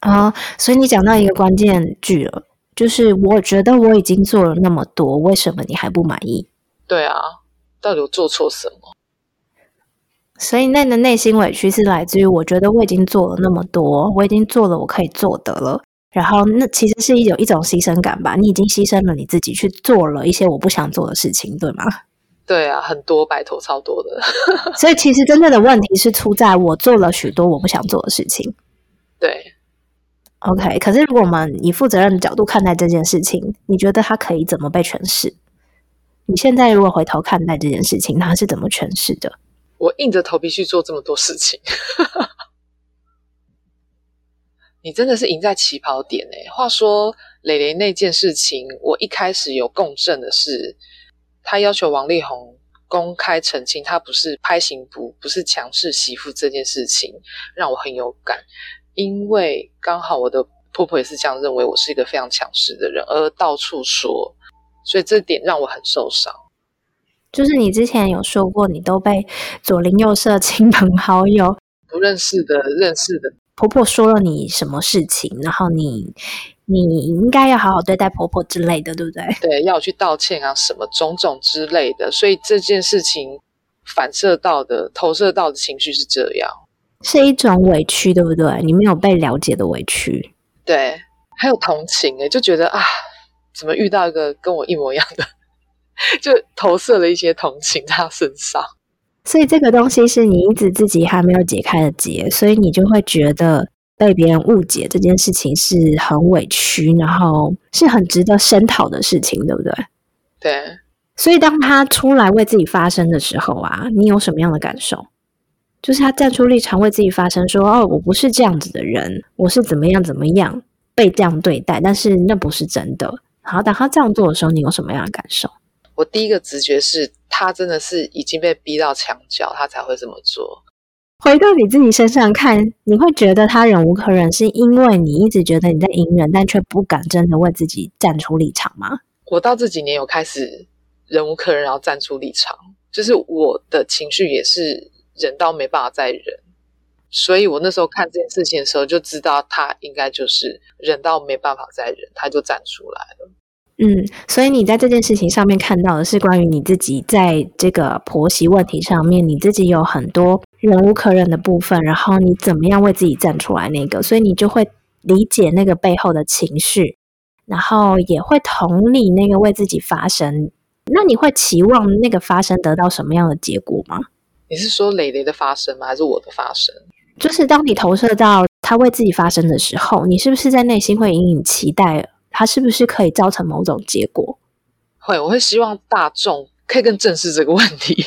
啊？所以你讲到一个关键句了，就是我觉得我已经做了那么多，为什么你还不满意？对啊，到底我做错什么？所以那的内心委屈是来自于我觉得我已经做了那么多，我已经做了我可以做的了，然后那其实是有一种牺牲感吧？你已经牺牲了你自己去做了一些我不想做的事情，对吗？对啊，很多白头超多的，所以其实真正的问题是出在我做了许多我不想做的事情。对，OK。可是如果我们以负责任的角度看待这件事情，你觉得它可以怎么被诠释？你现在如果回头看待这件事情，他是怎么诠释的？我硬着头皮去做这么多事情，你真的是赢在起跑点哎。话说蕾蕾那件事情，我一开始有共振的是，他要求王力宏公开澄清，他不是拍行不，不是强势媳妇这件事情，让我很有感，因为刚好我的婆婆也是这样认为，我是一个非常强势的人，而到处说，所以这点让我很受伤。就是你之前有说过，你都被左邻右舍、亲朋好友、不认识的、认识的婆婆说了你什么事情，然后你你应该要好好对待婆婆之类的，对不对？对，要我去道歉啊，什么种种之类的。所以这件事情反射到的、投射到的情绪是这样，是一种委屈，对不对？你没有被了解的委屈。对，还有同情诶，就觉得啊，怎么遇到一个跟我一模一样的？就投射了一些同情在他身上，所以这个东西是你一直自己还没有解开的结，所以你就会觉得被别人误解这件事情是很委屈，然后是很值得声讨的事情，对不对？对。所以当他出来为自己发声的时候啊，你有什么样的感受？就是他站出立场为自己发声，说：“哦，我不是这样子的人，我是怎么样怎么样被这样对待，但是那不是真的。”好，当他这样做的时候，你有什么样的感受？我第一个直觉是他真的是已经被逼到墙角，他才会这么做。回到你自己身上看，你会觉得他忍无可忍，是因为你一直觉得你在隐忍，但却不敢真的为自己站出立场吗？我到这几年有开始忍无可忍，然后站出立场，就是我的情绪也是忍到没办法再忍，所以我那时候看这件事情的时候，就知道他应该就是忍到没办法再忍，他就站出来了。嗯，所以你在这件事情上面看到的是关于你自己在这个婆媳问题上面，你自己有很多忍无可忍的部分，然后你怎么样为自己站出来那个，所以你就会理解那个背后的情绪，然后也会同理那个为自己发声。那你会期望那个发声得到什么样的结果吗？你是说蕾蕾的发声吗？还是我的发声？就是当你投射到他为自己发声的时候，你是不是在内心会隐隐期待？他是不是可以造成某种结果？会，我会希望大众可以更正视这个问题。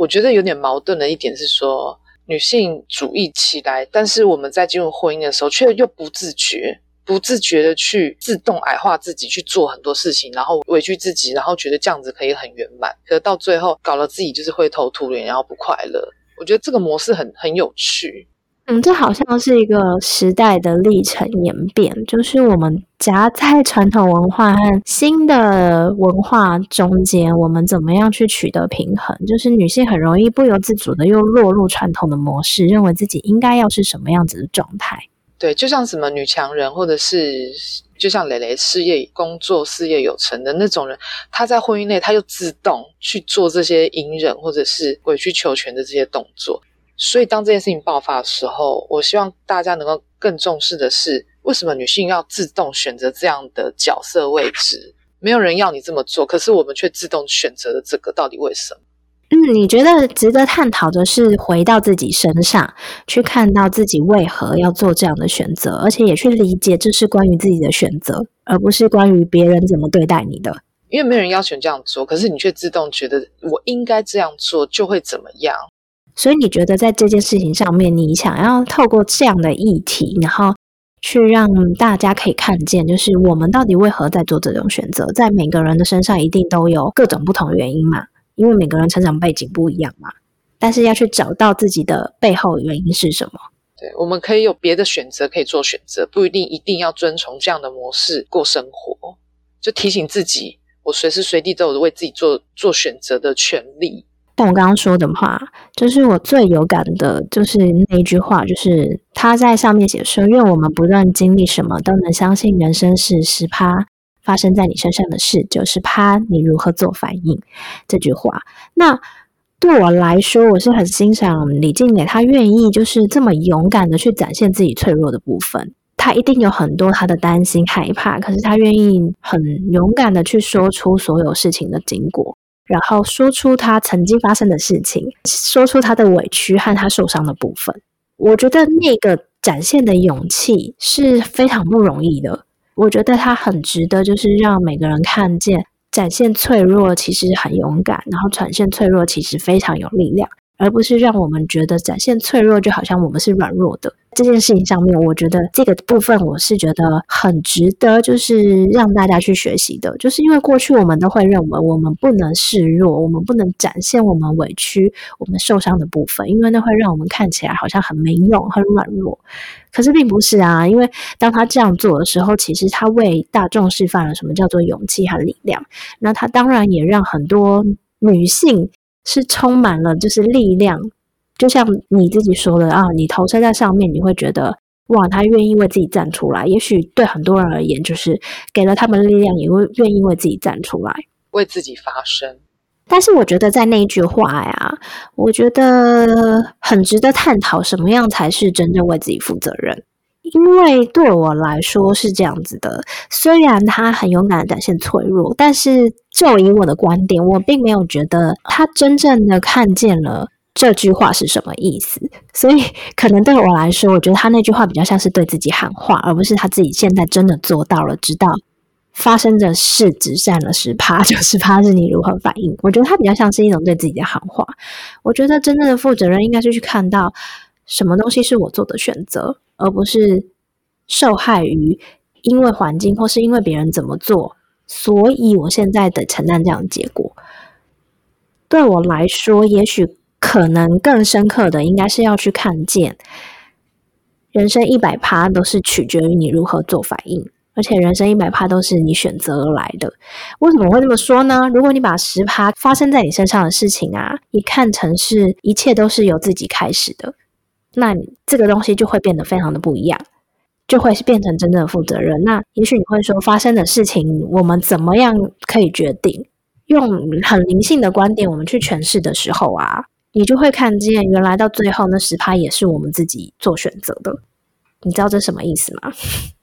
我觉得有点矛盾的一点是说，女性主义起来，但是我们在进入婚姻的时候，却又不自觉、不自觉的去自动矮化自己，去做很多事情，然后委屈自己，然后觉得这样子可以很圆满，可到最后搞了自己就是灰头土脸，然后不快乐。我觉得这个模式很很有趣。嗯，这好像是一个时代的历程演变，就是我们夹在传统文化和新的文化中间，我们怎么样去取得平衡？就是女性很容易不由自主的又落入传统的模式，认为自己应该要是什么样子的状态。对，就像什么女强人，或者是就像蕾蕾事业工作事业有成的那种人，她在婚姻内，她又自动去做这些隐忍或者是委曲求全的这些动作。所以，当这件事情爆发的时候，我希望大家能够更重视的是，为什么女性要自动选择这样的角色位置？没有人要你这么做，可是我们却自动选择了这个，到底为什么？嗯，你觉得值得探讨的是回到自己身上，去看到自己为何要做这样的选择，而且也去理解这是关于自己的选择，而不是关于别人怎么对待你的。因为没有人要求这样做，可是你却自动觉得我应该这样做就会怎么样。所以你觉得在这件事情上面，你想要透过这样的议题，然后去让大家可以看见，就是我们到底为何在做这种选择？在每个人的身上一定都有各种不同原因嘛，因为每个人成长背景不一样嘛。但是要去找到自己的背后原因是什么？对，我们可以有别的选择可以做选择，不一定一定要遵从这样的模式过生活。就提醒自己，我随时随地都有为自己做做选择的权利。像我刚刚说的话，就是我最有感的，就是那句话，就是他在上面写说：“愿我们不论经历什么，都能相信人生是十趴发生在你身上的事，九十趴你如何做反应。”这句话，那对我来说，我是很欣赏李静蕾，她愿意就是这么勇敢的去展现自己脆弱的部分。她一定有很多她的担心、害怕，可是她愿意很勇敢的去说出所有事情的经过。然后说出他曾经发生的事情，说出他的委屈和他受伤的部分。我觉得那个展现的勇气是非常不容易的。我觉得他很值得，就是让每个人看见展现脆弱其实很勇敢，然后展现脆弱其实非常有力量。而不是让我们觉得展现脆弱，就好像我们是软弱的这件事情上面，我觉得这个部分我是觉得很值得，就是让大家去学习的。就是因为过去我们都会认为我们不能示弱，我们不能展现我们委屈、我们受伤的部分，因为那会让我们看起来好像很没用、很软弱。可是并不是啊，因为当他这样做的时候，其实他为大众示范了什么叫做勇气和力量。那他当然也让很多女性。是充满了就是力量，就像你自己说的啊，你投身在上面，你会觉得哇，他愿意为自己站出来。也许对很多人而言，就是给了他们力量，也会愿意为自己站出来，为自己发声。但是我觉得在那一句话呀，我觉得很值得探讨，什么样才是真正为自己负责任。因为对我来说是这样子的，虽然他很勇敢的展现脆弱，但是就以我的观点，我并没有觉得他真正的看见了这句话是什么意思。所以，可能对我来说，我觉得他那句话比较像是对自己喊话，而不是他自己现在真的做到了，知道发生的事只占了十趴，九十趴 是你如何反应。我觉得他比较像是一种对自己的喊话。我觉得真正的负责任应该是去看到什么东西是我做的选择。而不是受害于因为环境或是因为别人怎么做，所以我现在的承担这样的结果。对我来说，也许可能更深刻的，应该是要去看见，人生一百趴都是取决于你如何做反应，而且人生一百趴都是你选择而来的。为什么会这么说呢？如果你把十趴发生在你身上的事情啊，你看成是一切都是由自己开始的。那这个东西就会变得非常的不一样，就会是变成真正的负责任。那也许你会说，发生的事情我们怎么样可以决定？用很灵性的观点，我们去诠释的时候啊，你就会看见，原来到最后那十趴也是我们自己做选择的。你知道这什么意思吗？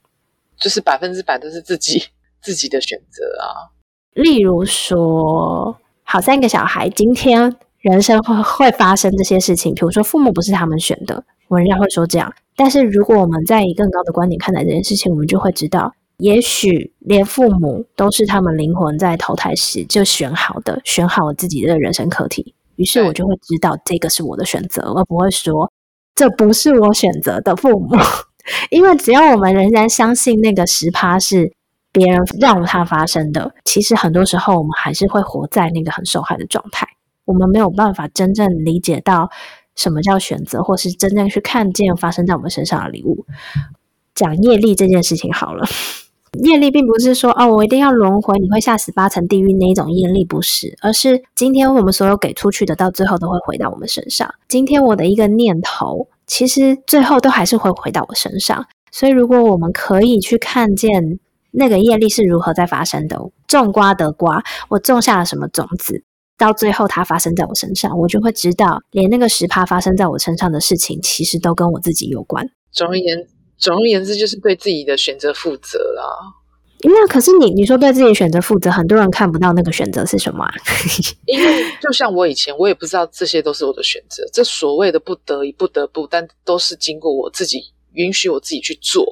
就是百分之百都是自己自己的选择啊。例如说，好三个小孩今天。人生会会发生这些事情，比如说父母不是他们选的，我人家会说这样。但是如果我们在以更高的观点看待这件事情，我们就会知道，也许连父母都是他们灵魂在投胎时就选好的，选好了自己的人生课题。于是我就会知道这个是我的选择，而不会说这不是我选择的父母。因为只要我们仍然相信那个十趴是别人让它发生的，其实很多时候我们还是会活在那个很受害的状态。我们没有办法真正理解到什么叫选择，或是真正去看见发生在我们身上的礼物。讲业力这件事情好了，业力并不是说哦，我一定要轮回，你会下十八层地狱那一种业力，不是，而是今天我们所有给出去的，到最后都会回到我们身上。今天我的一个念头，其实最后都还是会回到我身上。所以，如果我们可以去看见那个业力是如何在发生的，种瓜得瓜，我种下了什么种子。到最后，它发生在我身上，我就会知道，连那个十趴发生在我身上的事情，其实都跟我自己有关。总而言之，总而言之，就是对自己的选择负责啦。因为，可是你你说对自己选择负责，很多人看不到那个选择是什么。因为，就像我以前，我也不知道这些都是我的选择。这所谓的不得已、不得不，但都是经过我自己允许我自己去做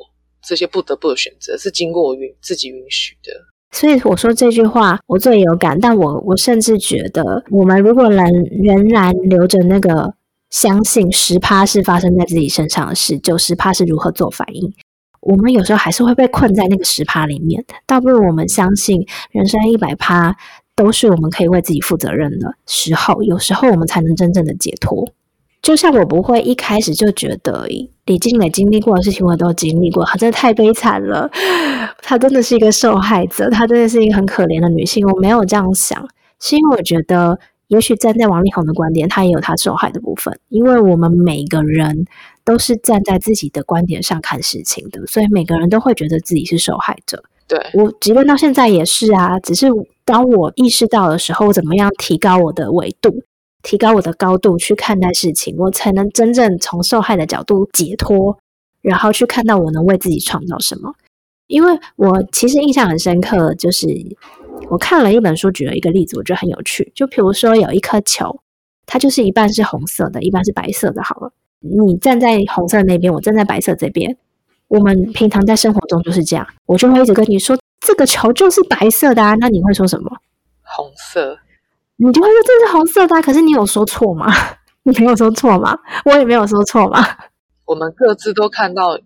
这些不得不的选择，是经过我允自己允许的。所以我说这句话，我最有感。但我我甚至觉得，我们如果能仍然留着那个相信十趴是发生在自己身上的事，九十趴是如何做反应，我们有时候还是会被困在那个十趴里面。倒不如我们相信，人生一百趴都是我们可以为自己负责任的时候，有时候我们才能真正的解脱。就像我不会一开始就觉得李静蕾经历过的事情我都经历过，她真的太悲惨了，她真的是一个受害者，她真的是一个很可怜的女性。我没有这样想，是因为我觉得，也许站在王力宏的观点，他也有他受害的部分。因为我们每个人都是站在自己的观点上看事情的，所以每个人都会觉得自己是受害者。对我，即便到现在也是啊，只是当我意识到的时候，怎么样提高我的维度？提高我的高度去看待事情，我才能真正从受害的角度解脱，然后去看到我能为自己创造什么。因为我其实印象很深刻，就是我看了一本书，举了一个例子，我觉得很有趣。就比如说有一颗球，它就是一半是红色的，一半是白色的。好了，你站在红色那边，我站在白色这边。我们平常在生活中就是这样，我就会一直跟你说，这个球就是白色的啊。那你会说什么？红色，你就会说这是红色的啊、可是你有说错吗？你没有说错吗？我也没有说错吗。我们各自都看到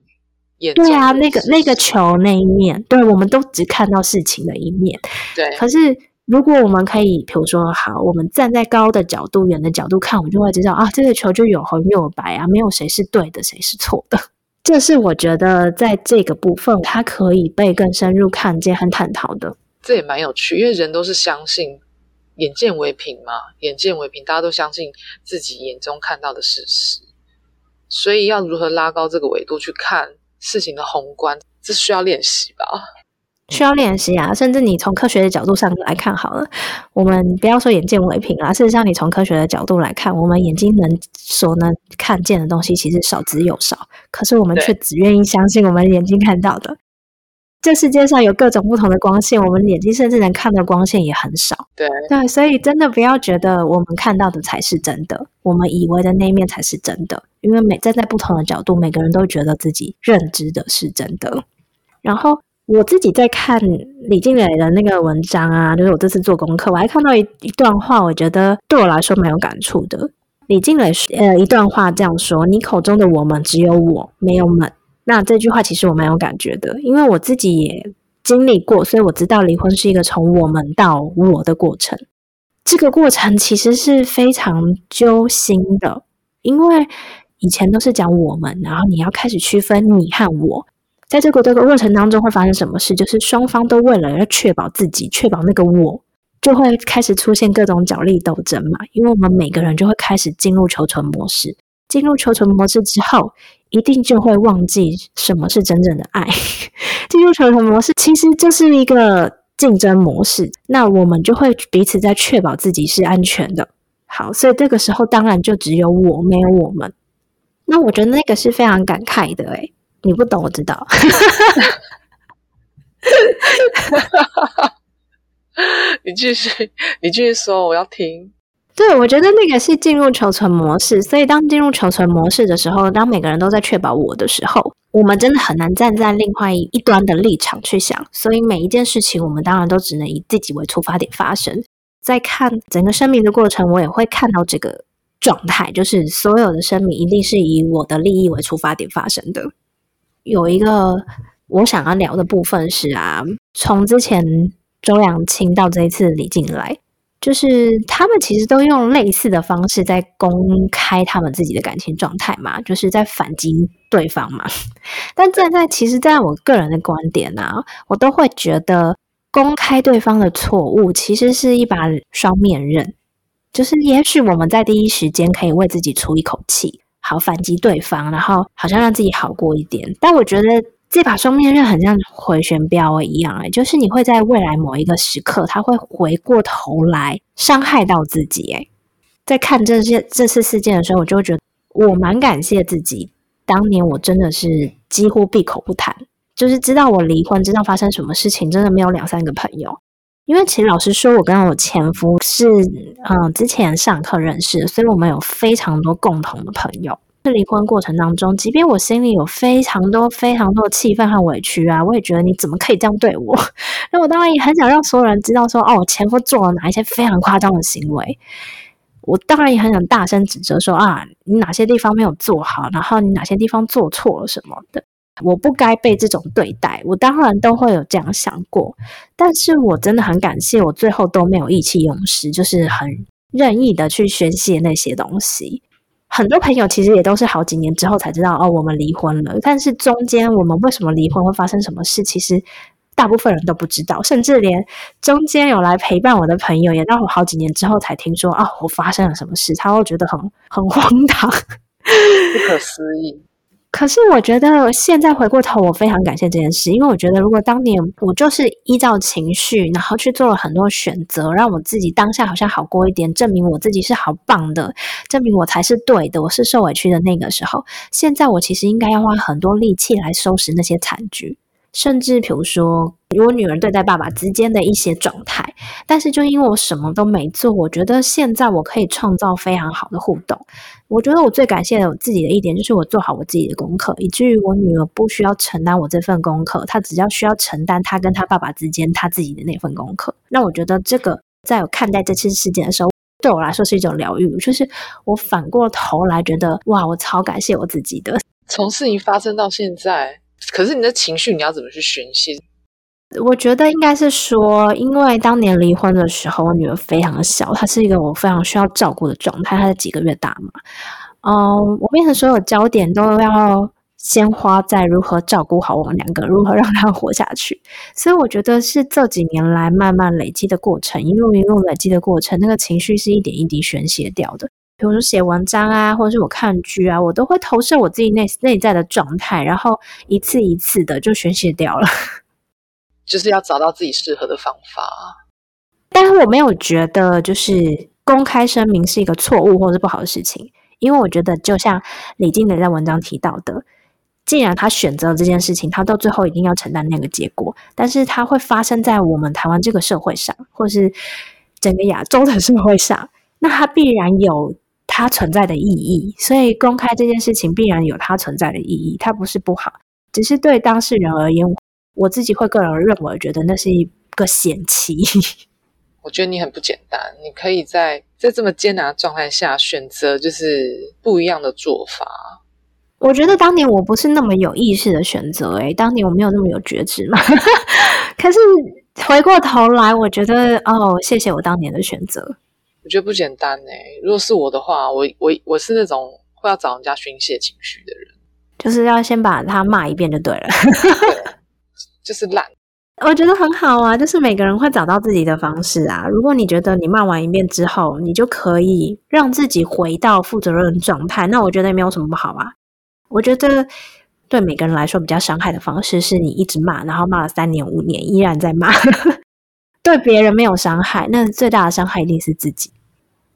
眼对啊，那个那个球那一面，对我们都只看到事情的一面。对可是如果我们可以，比如说，好，我们站在高的角度、远的角度看，我们就会知道啊，这个球就有红又有白啊，没有谁是对的，谁是错的。这是我觉得在这个部分，它可以被更深入看见和探讨的。这也蛮有趣，因为人都是相信眼见为凭嘛，眼见为凭，大家都相信自己眼中看到的事实，所以要如何拉高这个维度去看事情的宏观，这需要练习吧？需要练习啊，甚至你从科学的角度上来看好了，我们不要说眼见为凭啊，事实上你从科学的角度来看，我们眼睛能所能看见的东西其实少之又少，可是我们却只愿意相信我们眼睛看到的。这世界上有各种不同的光线，我们眼睛甚至能看到光线也很少。对，对，所以真的不要觉得我们看到的才是真的，我们以为的那一面才是真的，因为每站在不同的角度，每个人都觉得自己认知的是真的。然后我自己在看李静蕾的那个文章啊，就是我这次做功课，我还看到一一段话，我觉得对我来说蛮有感触的。李静蕾呃一段话这样说：“你口中的我们只有我，没有们。”那这句话其实我蛮有感觉的，因为我自己也经历过，所以我知道离婚是一个从我们到我的过程。这个过程其实是非常揪心的，因为以前都是讲我们，然后你要开始区分你和我。在这个这个过程当中会发生什么事？就是双方都为了要确保自己，确保那个我，就会开始出现各种角力斗争嘛。因为我们每个人就会开始进入求存模式，进入求存模式之后，一定就会忘记什么是真正的爱。进入求存模式其实就是一个竞争模式，那我们就会彼此在确保自己是安全的。好，所以这个时候当然就只有我，没有我们。那我觉得那个是非常感慨的，诶，你不懂，我知道。你继续，你继续说，我要听。对，我觉得那个是进入求存模式，所以当进入求存模式的时候，当每个人都在确保我的时候，我们真的很难站在另外一端的立场去想。所以每一件事情，我们当然都只能以自己为出发点发生。在看整个声明的过程，我也会看到这个状态，就是所有的声明一定是以我的利益为出发点发生的。有一个我想要聊的部分是啊，从之前周扬青到这一次李静来。就是他们其实都用类似的方式在公开他们自己的感情状态嘛，就是在反击对方嘛。但站在其实，在我个人的观点呢、啊，我都会觉得公开对方的错误其实是一把双面刃。就是也许我们在第一时间可以为自己出一口气，好反击对方，然后好像让自己好过一点。但我觉得。这把双面刃很像回旋镖一样、欸，哎，就是你会在未来某一个时刻，它会回过头来伤害到自己、欸。哎，在看这些这次事件的时候，我就觉得我蛮感谢自己，当年我真的是几乎闭口不谈，就是知道我离婚，知道发生什么事情，真的没有两三个朋友。因为其实老实说，我跟我前夫是嗯、之前上课认识，所以我们有非常多共同的朋友。在离婚过程当中，即便我心里有非常多、非常多的气愤和委屈啊，我也觉得你怎么可以这样对我？那我当然也很想让所有人知道说，哦，我前夫做了哪一些非常夸张的行为。我当然也很想大声指责说，啊，你哪些地方没有做好，然后你哪些地方做错了什么的，我不该被这种对待。我当然都会有这样想过，但是我真的很感谢，我最后都没有意气用事，就是很任意的去宣泄那些东西。很多朋友其实也都是好几年之后才知道哦，我们离婚了。但是中间我们为什么离婚会发生什么事，其实大部分人都不知道，甚至连中间有来陪伴我的朋友，也到我好几年之后才听说啊，我发生了什么事，他会觉得很很荒唐，不可思议。可是我觉得现在回过头，我非常感谢这件事，因为我觉得如果当年我就是依照情绪，然后去做了很多选择，让我自己当下好像好过一点，证明我自己是好棒的，证明我才是对的，我是受委屈的那个时候，现在我其实应该要花很多力气来收拾那些惨剧。甚至比如说，我女儿对待爸爸之间的一些状态，但是就因为我什么都没做，我觉得现在我可以创造非常好的互动。我觉得我最感谢我自己的一点，就是我做好我自己的功课，以至于我女儿不需要承担我这份功课，她只要需要承担她跟她爸爸之间她自己的那份功课。那我觉得这个在我看待这次事件的时候，对我来说是一种疗愈，就是我反过头来觉得，哇，我超感谢我自己的。从事情发生到现在，可是你的情绪你要怎么去宣泄？我觉得应该是说，因为当年离婚的时候，我女儿非常的小，她是一个我非常需要照顾的状态，她是几个月大嘛。嗯，我变成所有焦点都要先花在如何照顾好我们两个，如何让她活下去。所以我觉得是这几年来慢慢累积的过程，一路一路累积的过程，那个情绪是一点一滴宣泄掉的。比如说写文章啊，或者是我看剧啊，我都会投射我自己内内在的状态，然后一次一次的就宣泄掉了。就是要找到自己适合的方法，但是我没有觉得就是公开声明是一个错误或者是不好的事情，因为我觉得就像李静蕾在文章提到的，既然他选择了这件事情，他到最后一定要承担那个结果，但是它会发生在我们台湾这个社会上，或是整个亚洲的社会上，那它必然有它存在的意义，所以公开这件事情必然有它存在的意义，它不是不好，只是对当事人而言。我自己会个人认为，觉得那是一个险棋。我觉得你很不简单，你可以在在这么艰难的状态下选择就是不一样的做法。我觉得当年我不是那么有意识的选择，诶，当年我没有那么有觉知嘛。可是回过头来，我觉得哦，谢谢我当年的选择。我觉得不简单诶，如果是我的话，我我我是那种会要找人家宣泄情绪的人，就是要先把他骂一遍就对了。就是懒，我觉得很好啊。就是每个人会找到自己的方式啊。如果你觉得你骂完一遍之后，你就可以让自己回到负责任状态，那我觉得也没有什么不好啊。我觉得对每个人来说比较伤害的方式，是你一直骂，然后骂了三年五年依然在骂。对别人没有伤害，那最大的伤害一定是自己。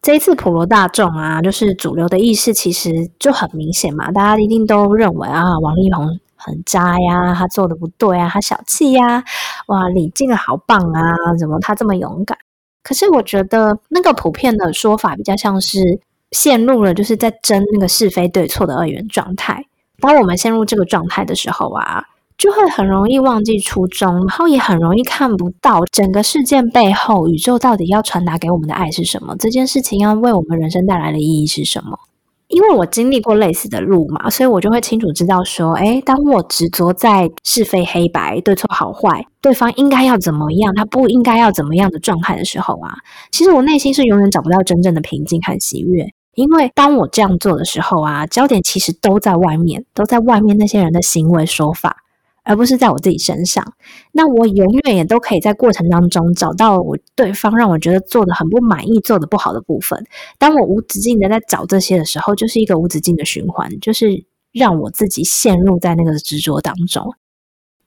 这一次普罗大众啊，就是主流的意识其实就很明显嘛，大家一定都认为啊，王力宏。很渣呀，他做的不对啊，他小气呀，哇，李静好棒啊，怎么他这么勇敢？可是我觉得那个普遍的说法比较像是陷入了就是在争那个是非对错的二元状态。当我们陷入这个状态的时候啊，就会很容易忘记初衷，然后也很容易看不到整个事件背后宇宙到底要传达给我们的爱是什么，这件事情要为我们人生带来的意义是什么。因为我经历过类似的路嘛，所以我就会清楚知道说，诶，当我执着在是非黑白、对错好坏、对方应该要怎么样，他不应该要怎么样的状态的时候啊，其实我内心是永远找不到真正的平静和喜悦。因为当我这样做的时候啊，焦点其实都在外面，都在外面那些人的行为说法。而不是在我自己身上，那我永远也都可以在过程当中找到我对方让我觉得做的很不满意、做的不好的部分。当我无止境的在找这些的时候，就是一个无止境的循环，就是让我自己陷入在那个执着当中。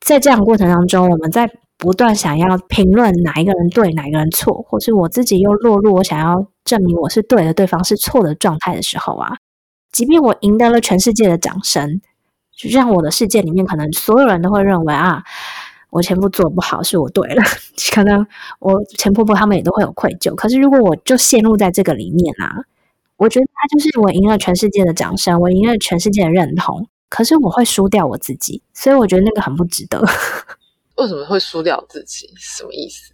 在这样过程当中，我们在不断想要评论哪一个人对、哪一个人错，或是我自己又落入我想要证明我是对的、对方是错的状态的时候啊，即便我赢得了全世界的掌声。就像我的世界里面，可能所有人都会认为啊，我前夫做不好，是我对了。可能我前婆婆他们也都会有愧疚。可是如果我就陷入在这个里面啊，我觉得他就是我赢了全世界的掌声，我赢了全世界的认同。可是我会输掉我自己，所以我觉得那个很不值得。为什么会输掉自己？什么意思？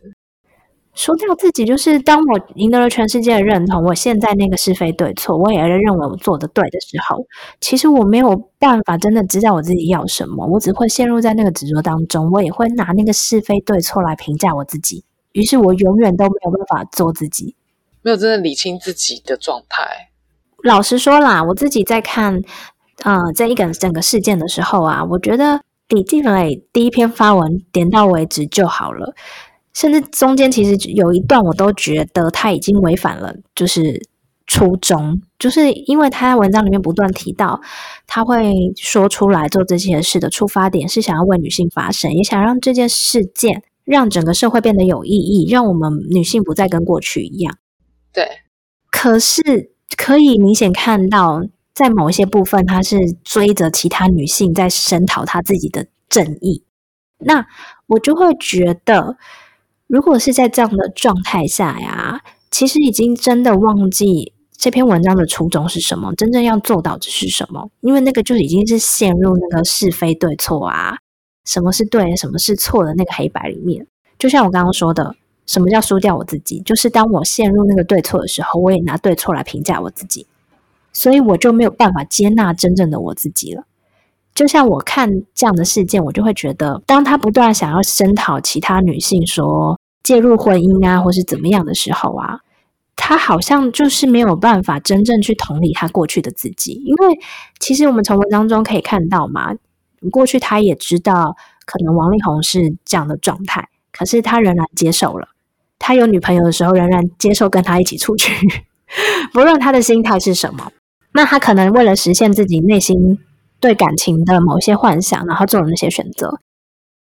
输掉自己，就是当我赢得了全世界的认同，我现在那个是非对错，我也认为我做的对的时候，其实我没有办法真的知道我自己要什么，我只会陷入在那个执着当中，我也会拿那个是非对错来评价我自己，于是我永远都没有办法做自己，没有真的理清自己的状态。老实说啦，我自己在看啊这一个整个事件的时候啊，我觉得李静蕾第一篇发文点到为止就好了。甚至中间其实有一段，我都觉得他已经违反了，就是初衷，就是因为他在文章里面不断提到，他会说出来做这些事的出发点是想要为女性发声，也想让这件事件让整个社会变得有意义，让我们女性不再跟过去一样。对，可是可以明显看到，在某一些部分，他是追着其他女性在声讨他自己的正义，那我就会觉得。如果是在这样的状态下呀，其实已经真的忘记这篇文章的初衷是什么，真正要做到的是什么？因为那个就已经是陷入那个是非对错啊，什么是对，什么是错的那个黑白里面。就像我刚刚说的，什么叫输掉我自己？就是当我陷入那个对错的时候，我也拿对错来评价我自己，所以我就没有办法接纳真正的我自己了。就像我看这样的事件，我就会觉得，当他不断想要声讨其他女性说介入婚姻啊，或是怎么样的时候啊，他好像就是没有办法真正去同理他过去的自己，因为其实我们从文章中可以看到嘛，过去他也知道可能王力宏是这样的状态，可是他仍然接受了。他有女朋友的时候，仍然接受跟他一起出去，不论他的心态是什么。那他可能为了实现自己内心对感情的某些幻想，然后做了那些选择。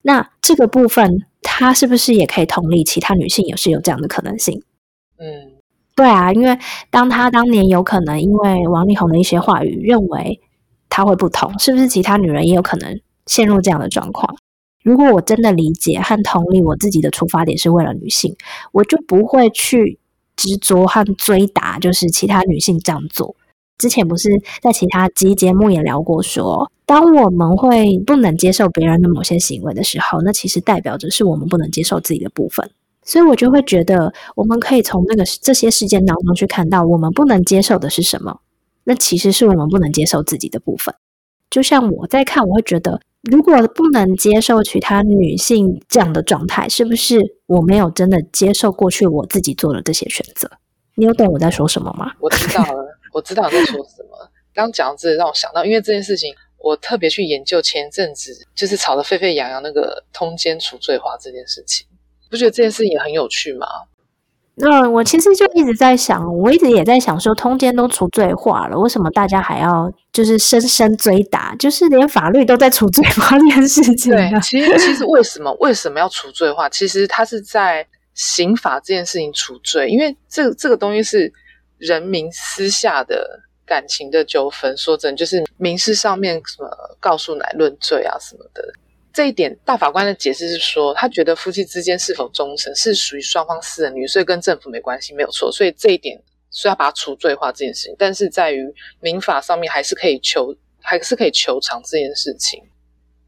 那这个部分，他是不是也可以同理其他女性也是有这样的可能性？嗯，对啊，因为当他当年有可能因为王力宏的一些话语，认为他会不同，是不是其他女人也有可能陷入这样的状况？如果我真的理解和同理我自己的出发点是为了女性，我就不会去执着和追打，就是其他女性这样做。之前不是在其他集节目也聊过，说当我们会不能接受别人的某些行为的时候，那其实代表着是我们不能接受自己的部分。所以我就会觉得，我们可以从那个这些事件当中去看到，我们不能接受的是什么。那其实是我们不能接受自己的部分。就像我在看，我会觉得。如果不能接受其他女性这样的状态，是不是我没有真的接受过去我自己做的这些选择？你有懂我在说什么吗？我知道了，我知道你在说什么。刚讲这让我想到，因为这件事情，我特别去研究前阵子就是吵得沸沸扬扬那个通奸除罪化这件事情，不觉得这件事情也很有趣吗？那我其实就一直在想，我一直也在想说，通奸都除罪化了，为什么大家还要就是深深追打？就是连法律都在除罪化这件事情。对，其实其实为什么为什么要除罪化？其实它是在刑法这件事情除罪，因为这这个东西是人民私下的感情的纠纷。说真，就是民事上面什么告诉乃论罪啊什么的。这一点，大法官的解释是说，他觉得夫妻之间是否忠诚是属于双方私人女，所以跟政府没关系，没有错。所以这一点是要把它除罪化这件事情，但是在于民法上面还是可以求，还是可以求偿这件事情。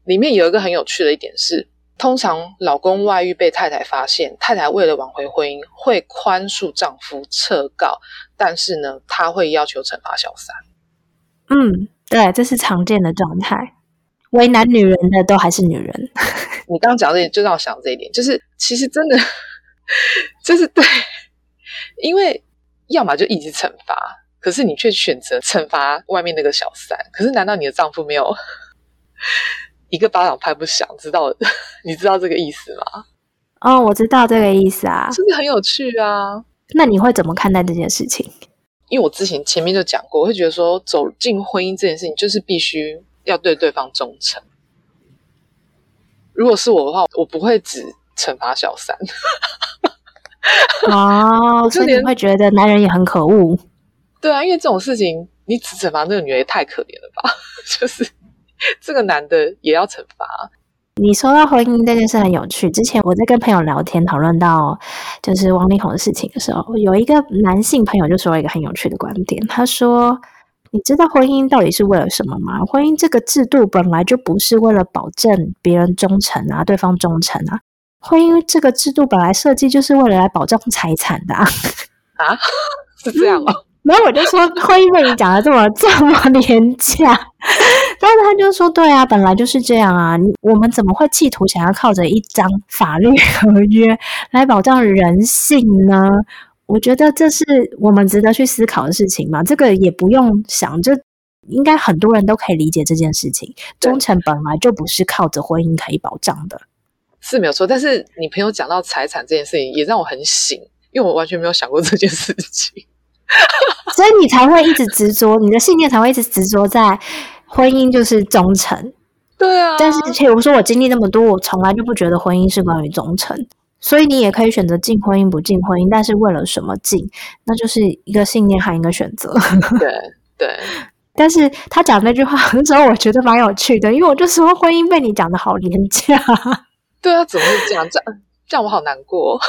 里面有一个很有趣的一点是，通常老公外遇被太太发现，太太为了挽回婚姻，会宽恕丈夫撤告，但是呢，他会要求惩罚小三。嗯，对，这是常见的状态。为难女人的都还是女人。你刚刚讲这点，就让我想这一点，就是其实真的 就是对，因为要么就一直惩罚，可是你却选择惩罚外面那个小三。可是难道你的丈夫没有 一个巴掌拍不响？知道你知道这个意思吗？哦，我知道这个意思啊，是不是很有趣啊？那你会怎么看待这件事情？因为我之前前面就讲过，我会觉得说走进婚姻这件事情，就是必须。要对对方忠诚。如果是我的话，我不会只惩罚小三。哦，所以你会觉得男人也很可恶。对啊，因为这种事情，你只惩罚那个女人也太可怜了吧？就是这个男的也要惩罚。你说到婚姻这件事很有趣。之前我在跟朋友聊天讨论到就是王力宏的事情的时候，有一个男性朋友就说了一个很有趣的观点，他说。你知道婚姻到底是为了什么吗？婚姻这个制度本来就不是为了保证别人忠诚啊，对方忠诚啊。婚姻这个制度本来设计就是为了来保障财产的啊。啊，是这样吗？然后我就说，婚姻被你讲的这么这么廉价，但是他就说，对啊，本来就是这样啊。我们怎么会企图想要靠着一张法律合约来保障人性呢？我觉得这是我们值得去思考的事情嘛，这个也不用想，这应该很多人都可以理解这件事情。忠诚本来就不是靠着婚姻可以保障的，是没有错。但是你朋友讲到财产这件事情，也让我很醒，因为我完全没有想过这件事情，所以你才会一直执着，你的信念才会一直执着在婚姻就是忠诚。对啊，但是且我说我经历那么多，我从来就不觉得婚姻是关于忠诚。所以你也可以选择进婚姻不进婚姻，但是为了什么进？那就是一个信念和一个选择。对对。但是他讲那句话的时候，我觉得蛮有趣的，因为我就说婚姻被你讲的好廉价。对啊，怎么会这样？这样这样我好难过。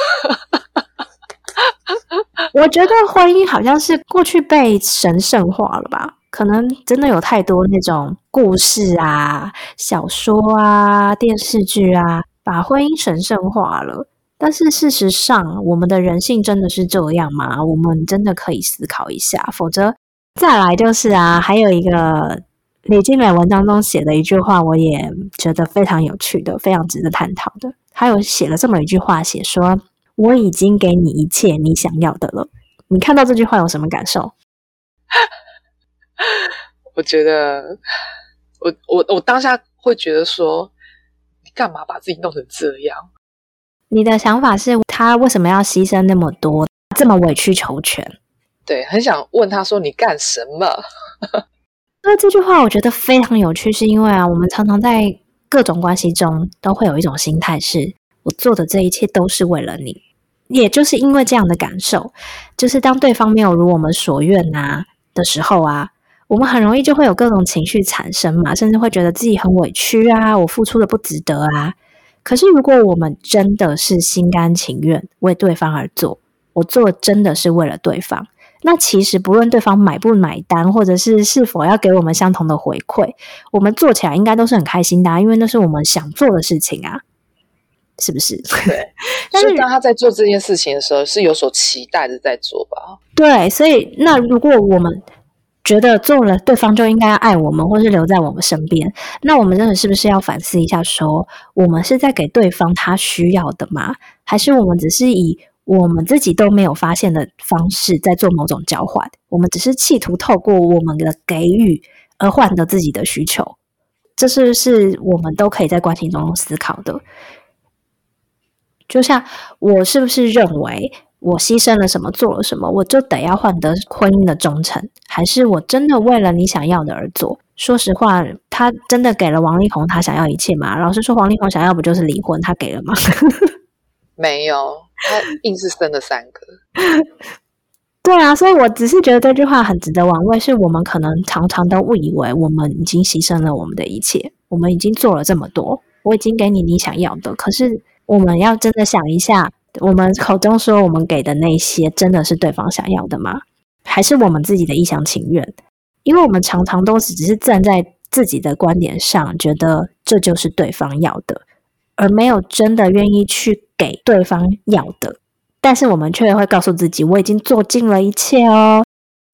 我觉得婚姻好像是过去被神圣化了吧？可能真的有太多那种故事啊、小说啊、电视剧啊，把婚姻神圣化了。但是事实上，我们的人性真的是这样吗？我们真的可以思考一下，否则再来就是啊，还有一个李静蕾文章中写的一句话，我也觉得非常有趣的，非常值得探讨的。他有写了这么一句话，写说：“我已经给你一切你想要的了。”你看到这句话有什么感受？我觉得，我我我当下会觉得说，你干嘛把自己弄成这样？你的想法是他为什么要牺牲那么多，这么委曲求全？对，很想问他说你干什么？那这句话我觉得非常有趣，是因为啊，我们常常在各种关系中都会有一种心态，是我做的这一切都是为了你。也就是因为这样的感受，就是当对方没有如我们所愿啊的时候啊，我们很容易就会有各种情绪产生嘛，甚至会觉得自己很委屈啊，我付出的不值得啊。可是如果我们真的是心甘情愿为对方而做，我做真的是为了对方，那其实不论对方买不买单，或者是是否要给我们相同的回馈，我们做起来应该都是很开心的，因为那是我们想做的事情啊。是不是？对，但是当他在做这件事情的时候，是有所期待的在做吧？对，所以那如果我们觉得做了，对方就应该爱我们，或是留在我们身边，那我们真的是不是要反思一下，说我们是在给对方他需要的吗？还是我们只是以我们自己都没有发现的方式在做某种交换？我们只是企图透过我们的给予而换得自己的需求？这是不是我们都可以在关系中思考的。就像我是不是认为我牺牲了什么，做了什么，我就得要换得婚姻的忠诚？还是我真的为了你想要的而做？说实话，他真的给了王力宏他想要一切吗？老实说，王力宏想要不就是离婚？他给了吗？没有，他硬是生了三个。对啊，所以我只是觉得这句话很值得玩味，是我们可能常常都误以为我们已经牺牲了我们的一切，我们已经做了这么多，我已经给你你想要的，可是。我们要真的想一下，我们口中说我们给的那些，真的是对方想要的吗？还是我们自己的一厢情愿？因为我们常常都只是站在自己的观点上，觉得这就是对方要的，而没有真的愿意去给对方要的。但是我们却会告诉自己，我已经做尽了一切哦，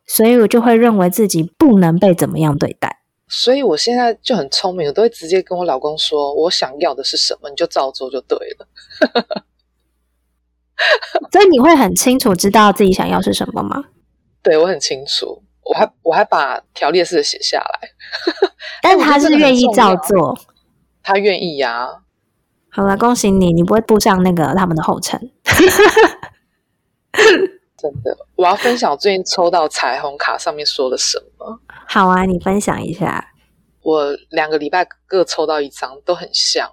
所以我就会认为自己不能被怎么样对待。所以我现在就很聪明，我都会直接跟我老公说，我想要的是什么，你就照做就对了。所以你会很清楚知道自己想要是什么吗？对我很清楚，我还我还把条列式的写下来。但他是愿意照做，他愿意呀。好了，恭喜你，你不会步上那个他们的后尘。真的，我要分享最近抽到彩虹卡上面说了什么。好啊，你分享一下。我两个礼拜各抽到一张，都很像。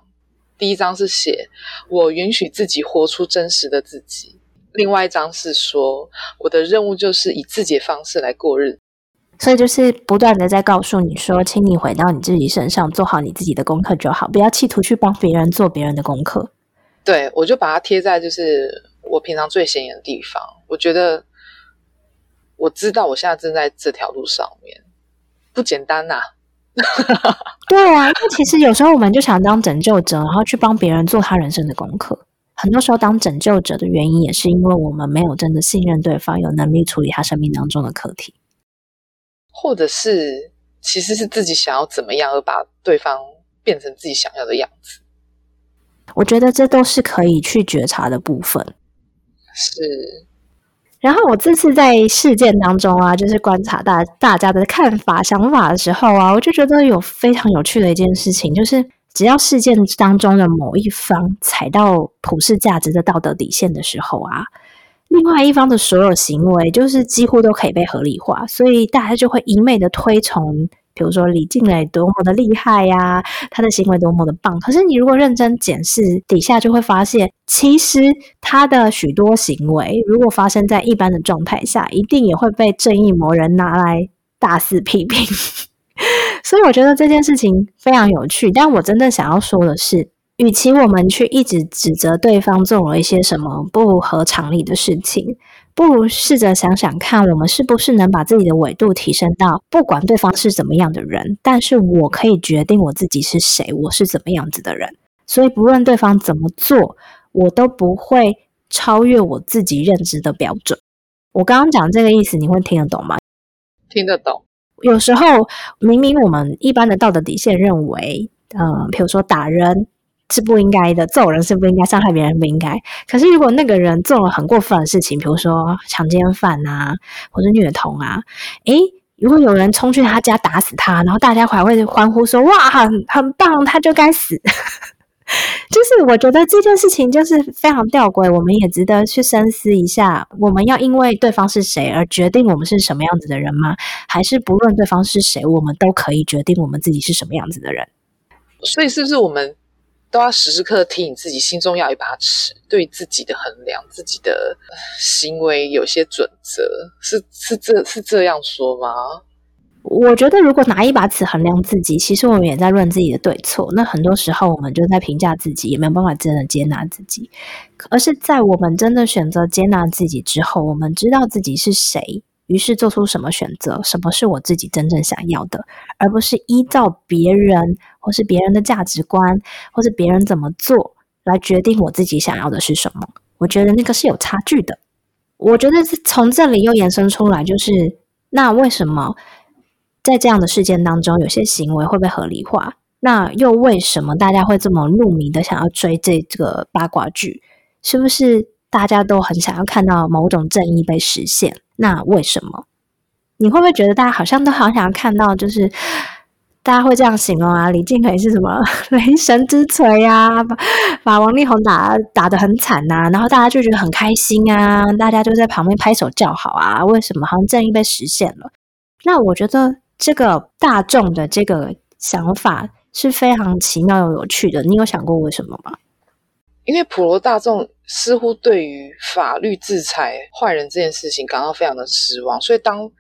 第一张是写我允许自己活出真实的自己，另外一张是说我的任务就是以自己的方式来过日子。所以就是不断的在告诉你说，请你回到你自己身上，做好你自己的功课就好，不要企图去帮别人做别人的功课。对，我就把它贴在就是我平常最显眼的地方。我觉得，我知道我现在正在这条路上面，不简单呐。对啊，那其实有时候我们就想当拯救者，然后去帮别人做他人生的功课。很多时候当拯救者的原因，也是因为我们没有真的信任对方，有能力处理他生命当中的课题，或者是其实是自己想要怎么样，而把对方变成自己想要的样子。我觉得这都是可以去觉察的部分。是。然后我这次在事件当中啊，就是观察大大家的看法、想法的时候啊，我就觉得有非常有趣的一件事情，就是只要事件当中的某一方踩到普世价值的道德底线的时候啊，另外一方的所有行为就是几乎都可以被合理化，所以大家就会一昧的推崇。比如说李静蕾多么的厉害呀，他的行为多么的棒。可是你如果认真检视底下，就会发现，其实他的许多行为，如果发生在一般的状态下，一定也会被正义魔人拿来大肆批评。所以我觉得这件事情非常有趣。但我真的想要说的是，与其我们去一直指责对方做了一些什么不合常理的事情。不如试着想想看，我们是不是能把自己的纬度提升到，不管对方是怎么样的人，但是我可以决定我自己是谁，我是怎么样子的人。所以不论对方怎么做，我都不会超越我自己认知的标准。我刚刚讲这个意思，你会听得懂吗？听得懂。有时候明明我们一般的道德底线认为，呃，比如说打人是不应该的，揍人是不应该，伤害别人不应该。可是如果那个人做了很过分的事情，比如说强奸犯啊，或者虐童啊，诶，如果有人冲去他家打死他，然后大家还会欢呼说：“哇，很很棒，他就该死。”就是我觉得这件事情就是非常吊诡，我们也值得去深思一下：我们要因为对方是谁而决定我们是什么样子的人吗？还是不论对方是谁，我们都可以决定我们自己是什么样子的人？所以，是不是我们都要时时刻刻提醒自己，心中要一把尺，对自己的衡量、自己的行为有些准则？是是这是这样说吗？我觉得，如果拿一把尺衡量自己，其实我们也在论自己的对错。那很多时候，我们就在评价自己，也没有办法真的接纳自己。而是在我们真的选择接纳自己之后，我们知道自己是谁，于是做出什么选择，什么是我自己真正想要的，而不是依照别人或是别人的价值观，或是别人怎么做来决定我自己想要的是什么。我觉得那个是有差距的。我觉得从这里又延伸出来，就是那为什么？在这样的事件当中，有些行为会被合理化。那又为什么大家会这么入迷的想要追这个八卦剧？是不是大家都很想要看到某种正义被实现？那为什么？你会不会觉得大家好像都好想要看到，就是大家会这样形容啊？李靖可以是什么 雷神之锤啊？把把王力宏打打得很惨呐，然后大家就觉得很开心啊，大家就在旁边拍手叫好啊？为什么好像正义被实现了？那我觉得。这个大众的这个想法是非常奇妙又有趣的。你有想过为什么吗？因为普罗大众似乎对于法律制裁坏人这件事情感到非常的失望，所以当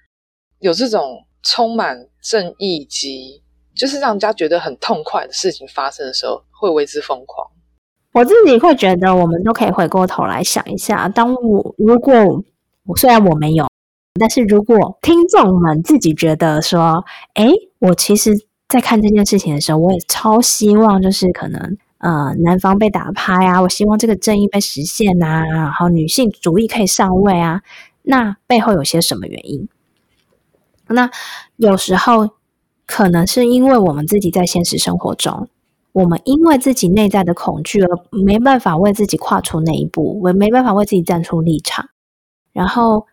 有这种充满正义及就是让人家觉得很痛快的事情发生的时候，会为之疯狂。我自己会觉得，我们都可以回过头来想一下：当我如果我虽然我没有。但是如果听众们自己觉得说，哎，我其实，在看这件事情的时候，我也超希望，就是可能，呃，男方被打趴啊，我希望这个正义被实现啊，然后女性主义可以上位啊，那背后有些什么原因？那有时候可能是因为我们自己在现实生活中，我们因为自己内在的恐惧而没办法为自己跨出那一步，我没办法为自己站出立场，然后。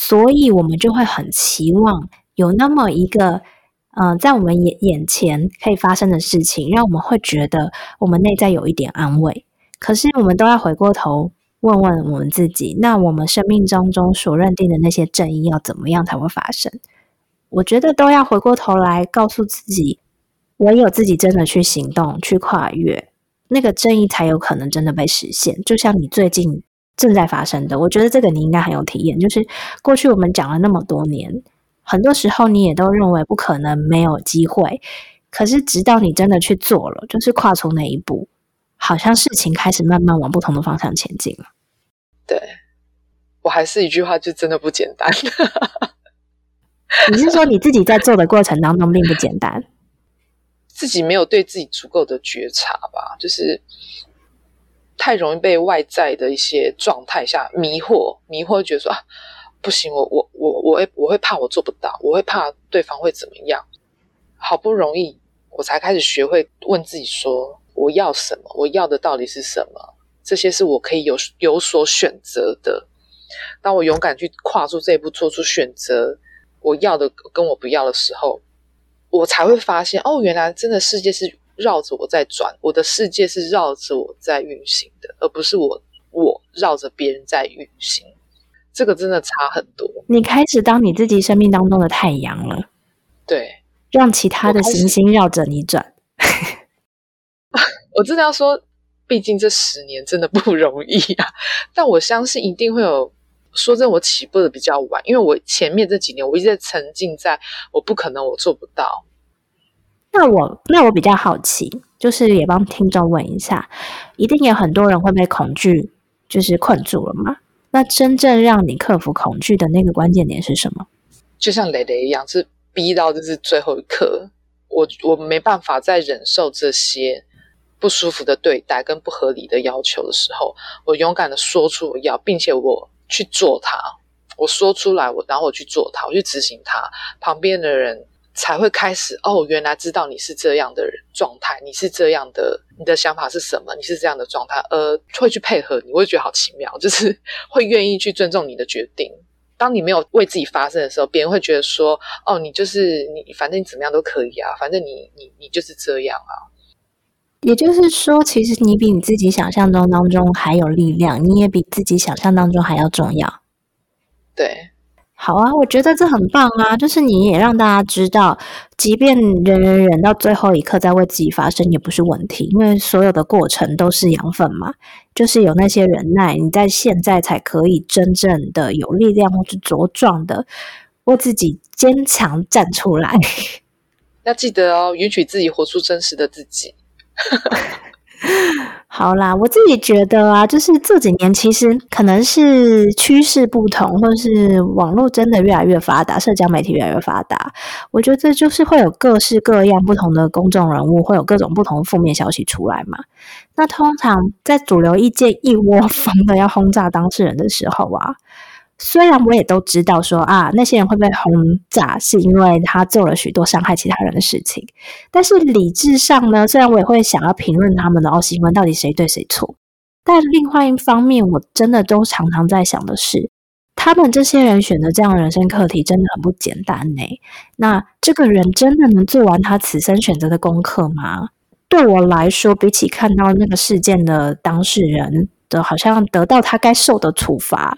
所以，我们就会很期望有那么一个，嗯，在我们眼眼前可以发生的事情，让我们会觉得我们内在有一点安慰。可是，我们都要回过头问问我们自己：，那我们生命当中所认定的那些正义，要怎么样才会发生？我觉得都要回过头来告诉自己，唯有自己真的去行动、去跨越，那个正义才有可能真的被实现。就像你最近。正在发生的，我觉得这个你应该很有体验。就是过去我们讲了那么多年，很多时候你也都认为不可能没有机会，可是直到你真的去做了，就是跨出那一步，好像事情开始慢慢往不同的方向前进了。对，我还是一句话，就真的不简单。你是说你自己在做的过程当中并不简单，自己没有对自己足够的觉察吧？就是。太容易被外在的一些状态下迷惑，迷惑觉得说啊，不行，我我我我会我会怕我做不到，我会怕对方会怎么样。好不容易我才开始学会问自己说，我要什么？我要的到底是什么？这些是我可以有有所选择的。当我勇敢去跨出这一步，做出选择，我要的跟我不要的时候，我才会发现，哦，原来真的世界是。绕着我在转，我的世界是绕着我在运行的，而不是我我绕着别人在运行。这个真的差很多。你开始当你自己生命当中的太阳了，对，让其他的行星绕着你转。我真的要说，毕竟这十年真的不容易啊。但我相信一定会有。说真，我起步的比较晚，因为我前面这几年我一直在沉浸在我不可能，我做不到。那我那我比较好奇，就是也帮听众问一下，一定有很多人会被恐惧就是困住了吗？那真正让你克服恐惧的那个关键点是什么？就像蕾蕾一样，是逼到就是最后一刻，我我没办法再忍受这些，不舒服的对待跟不合理的要求的时候，我勇敢的说出我要，并且我去做它。我说出来，我然后我去做它，我去执行它，旁边的人才会开始哦，原来知道你是这样的人状态，你是这样的，你的想法是什么，你是这样的状态，呃，会去配合你，会觉得好奇妙，就是 会愿意去尊重你的决定。当你没有为自己发声的时候，别人会觉得说，哦，你就是你，反正你怎么样都可以啊，反正你你你就是这样啊。也就是说，其实你比你自己想象中当中还有力量，你也比自己想象当中还要重要。对，好啊，我觉得这很棒啊！就是你也让大家知道，即便忍忍忍到最后一刻再为自己发声也不是问题，因为所有的过程都是养分嘛。就是有那些忍耐，你在现在才可以真正的有力量或是茁壮的为自己坚强站出来。要记得哦，允许自己活出真实的自己。好啦，我自己觉得啊，就是这几年其实可能是趋势不同，或者是网络真的越来越发达，社交媒体越来越发达。我觉得就是会有各式各样不同的公众人物，会有各种不同负面消息出来嘛。那通常在主流意见一窝蜂的要轰炸当事人的时候啊。虽然我也都知道说啊，那些人会被轰炸，是因为他做了许多伤害其他人的事情。但是理智上呢，虽然我也会想要评论他们的哦，新闻到底谁对谁错，但另外一方面，我真的都常常在想的是，他们这些人选择这样的人生课题真的很不简单呢。那这个人真的能做完他此生选择的功课吗？对我来说，比起看到那个事件的当事人的好像得到他该受的处罚。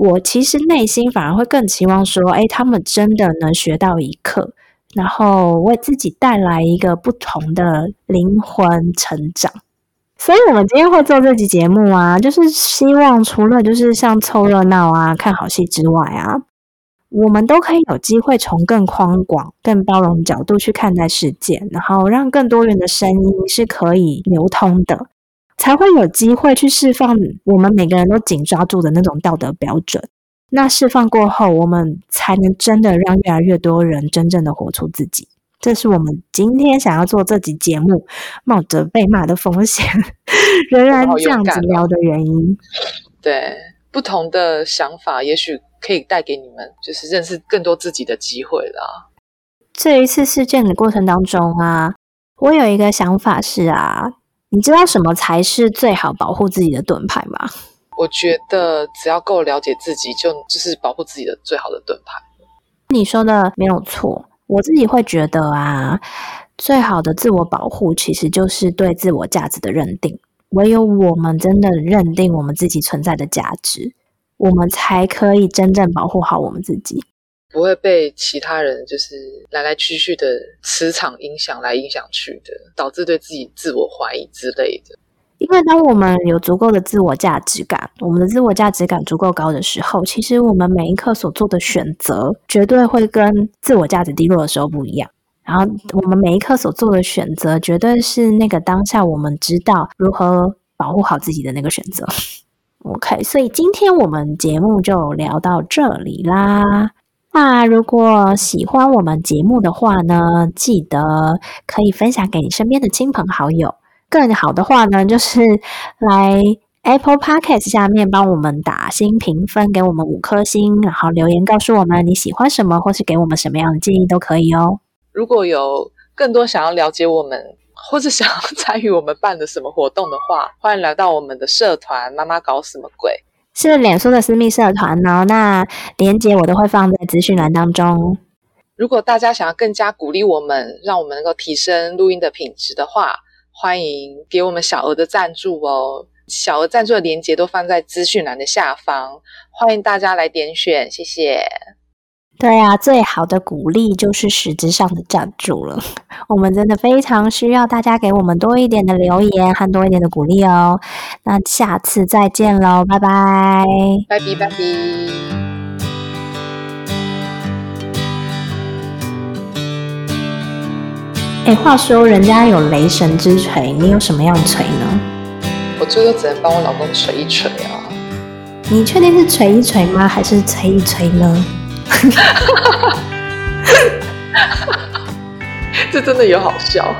我其实内心反而会更期望说，哎，他们真的能学到一课，然后为自己带来一个不同的灵魂成长。所以，我们今天会做这集节目啊，就是希望除了就是像凑热闹啊、看好戏之外啊，我们都可以有机会从更宽广、更包容的角度去看待世界，然后让更多元的声音是可以流通的。才会有机会去释放我们每个人都紧抓住的那种道德标准。那释放过后，我们才能真的让越来越多人真正的活出自己。这是我们今天想要做这集节目，冒着被骂的风险，仍然这样子聊的原因。对，不同的想法，也许可以带给你们，就是认识更多自己的机会啦。这一次事件的过程当中啊，我有一个想法是啊。你知道什么才是最好保护自己的盾牌吗？我觉得只要够了解自己，就就是保护自己的最好的盾牌。你说的没有错，我自己会觉得啊，最好的自我保护其实就是对自我价值的认定。唯有我们真的认定我们自己存在的价值，我们才可以真正保护好我们自己。不会被其他人就是来来去去的磁场影响来影响去的，导致对自己自我怀疑之类的。因为当我们有足够的自我价值感，我们的自我价值感足够高的时候，其实我们每一刻所做的选择，绝对会跟自我价值低落的时候不一样。然后我们每一刻所做的选择，绝对是那个当下我们知道如何保护好自己的那个选择。OK，所以今天我们节目就聊到这里啦。那如果喜欢我们节目的话呢，记得可以分享给你身边的亲朋好友。更好的话呢，就是来 Apple Podcast 下面帮我们打新评分，给我们五颗星，然后留言告诉我们你喜欢什么，或是给我们什么样的建议都可以哦。如果有更多想要了解我们，或是想要参与我们办的什么活动的话，欢迎来到我们的社团“妈妈搞什么鬼”。是脸书的私密社团哦，那连接我都会放在资讯栏当中。如果大家想要更加鼓励我们，让我们能够提升录音的品质的话，欢迎给我们小额的赞助哦。小额赞助的链接都放在资讯栏的下方，欢迎大家来点选，谢谢。对啊，最好的鼓励就是实质上的赞助了。我们真的非常需要大家给我们多一点的留言和多一点的鼓励哦。那下次再见喽，拜拜，拜拜拜拜。哎，话说人家有雷神之锤，你有什么样锤呢？我最多只能帮我老公锤一锤啊。你确定是锤一锤吗？还是锤一锤呢？哈哈哈哈哈，这真的有好笑。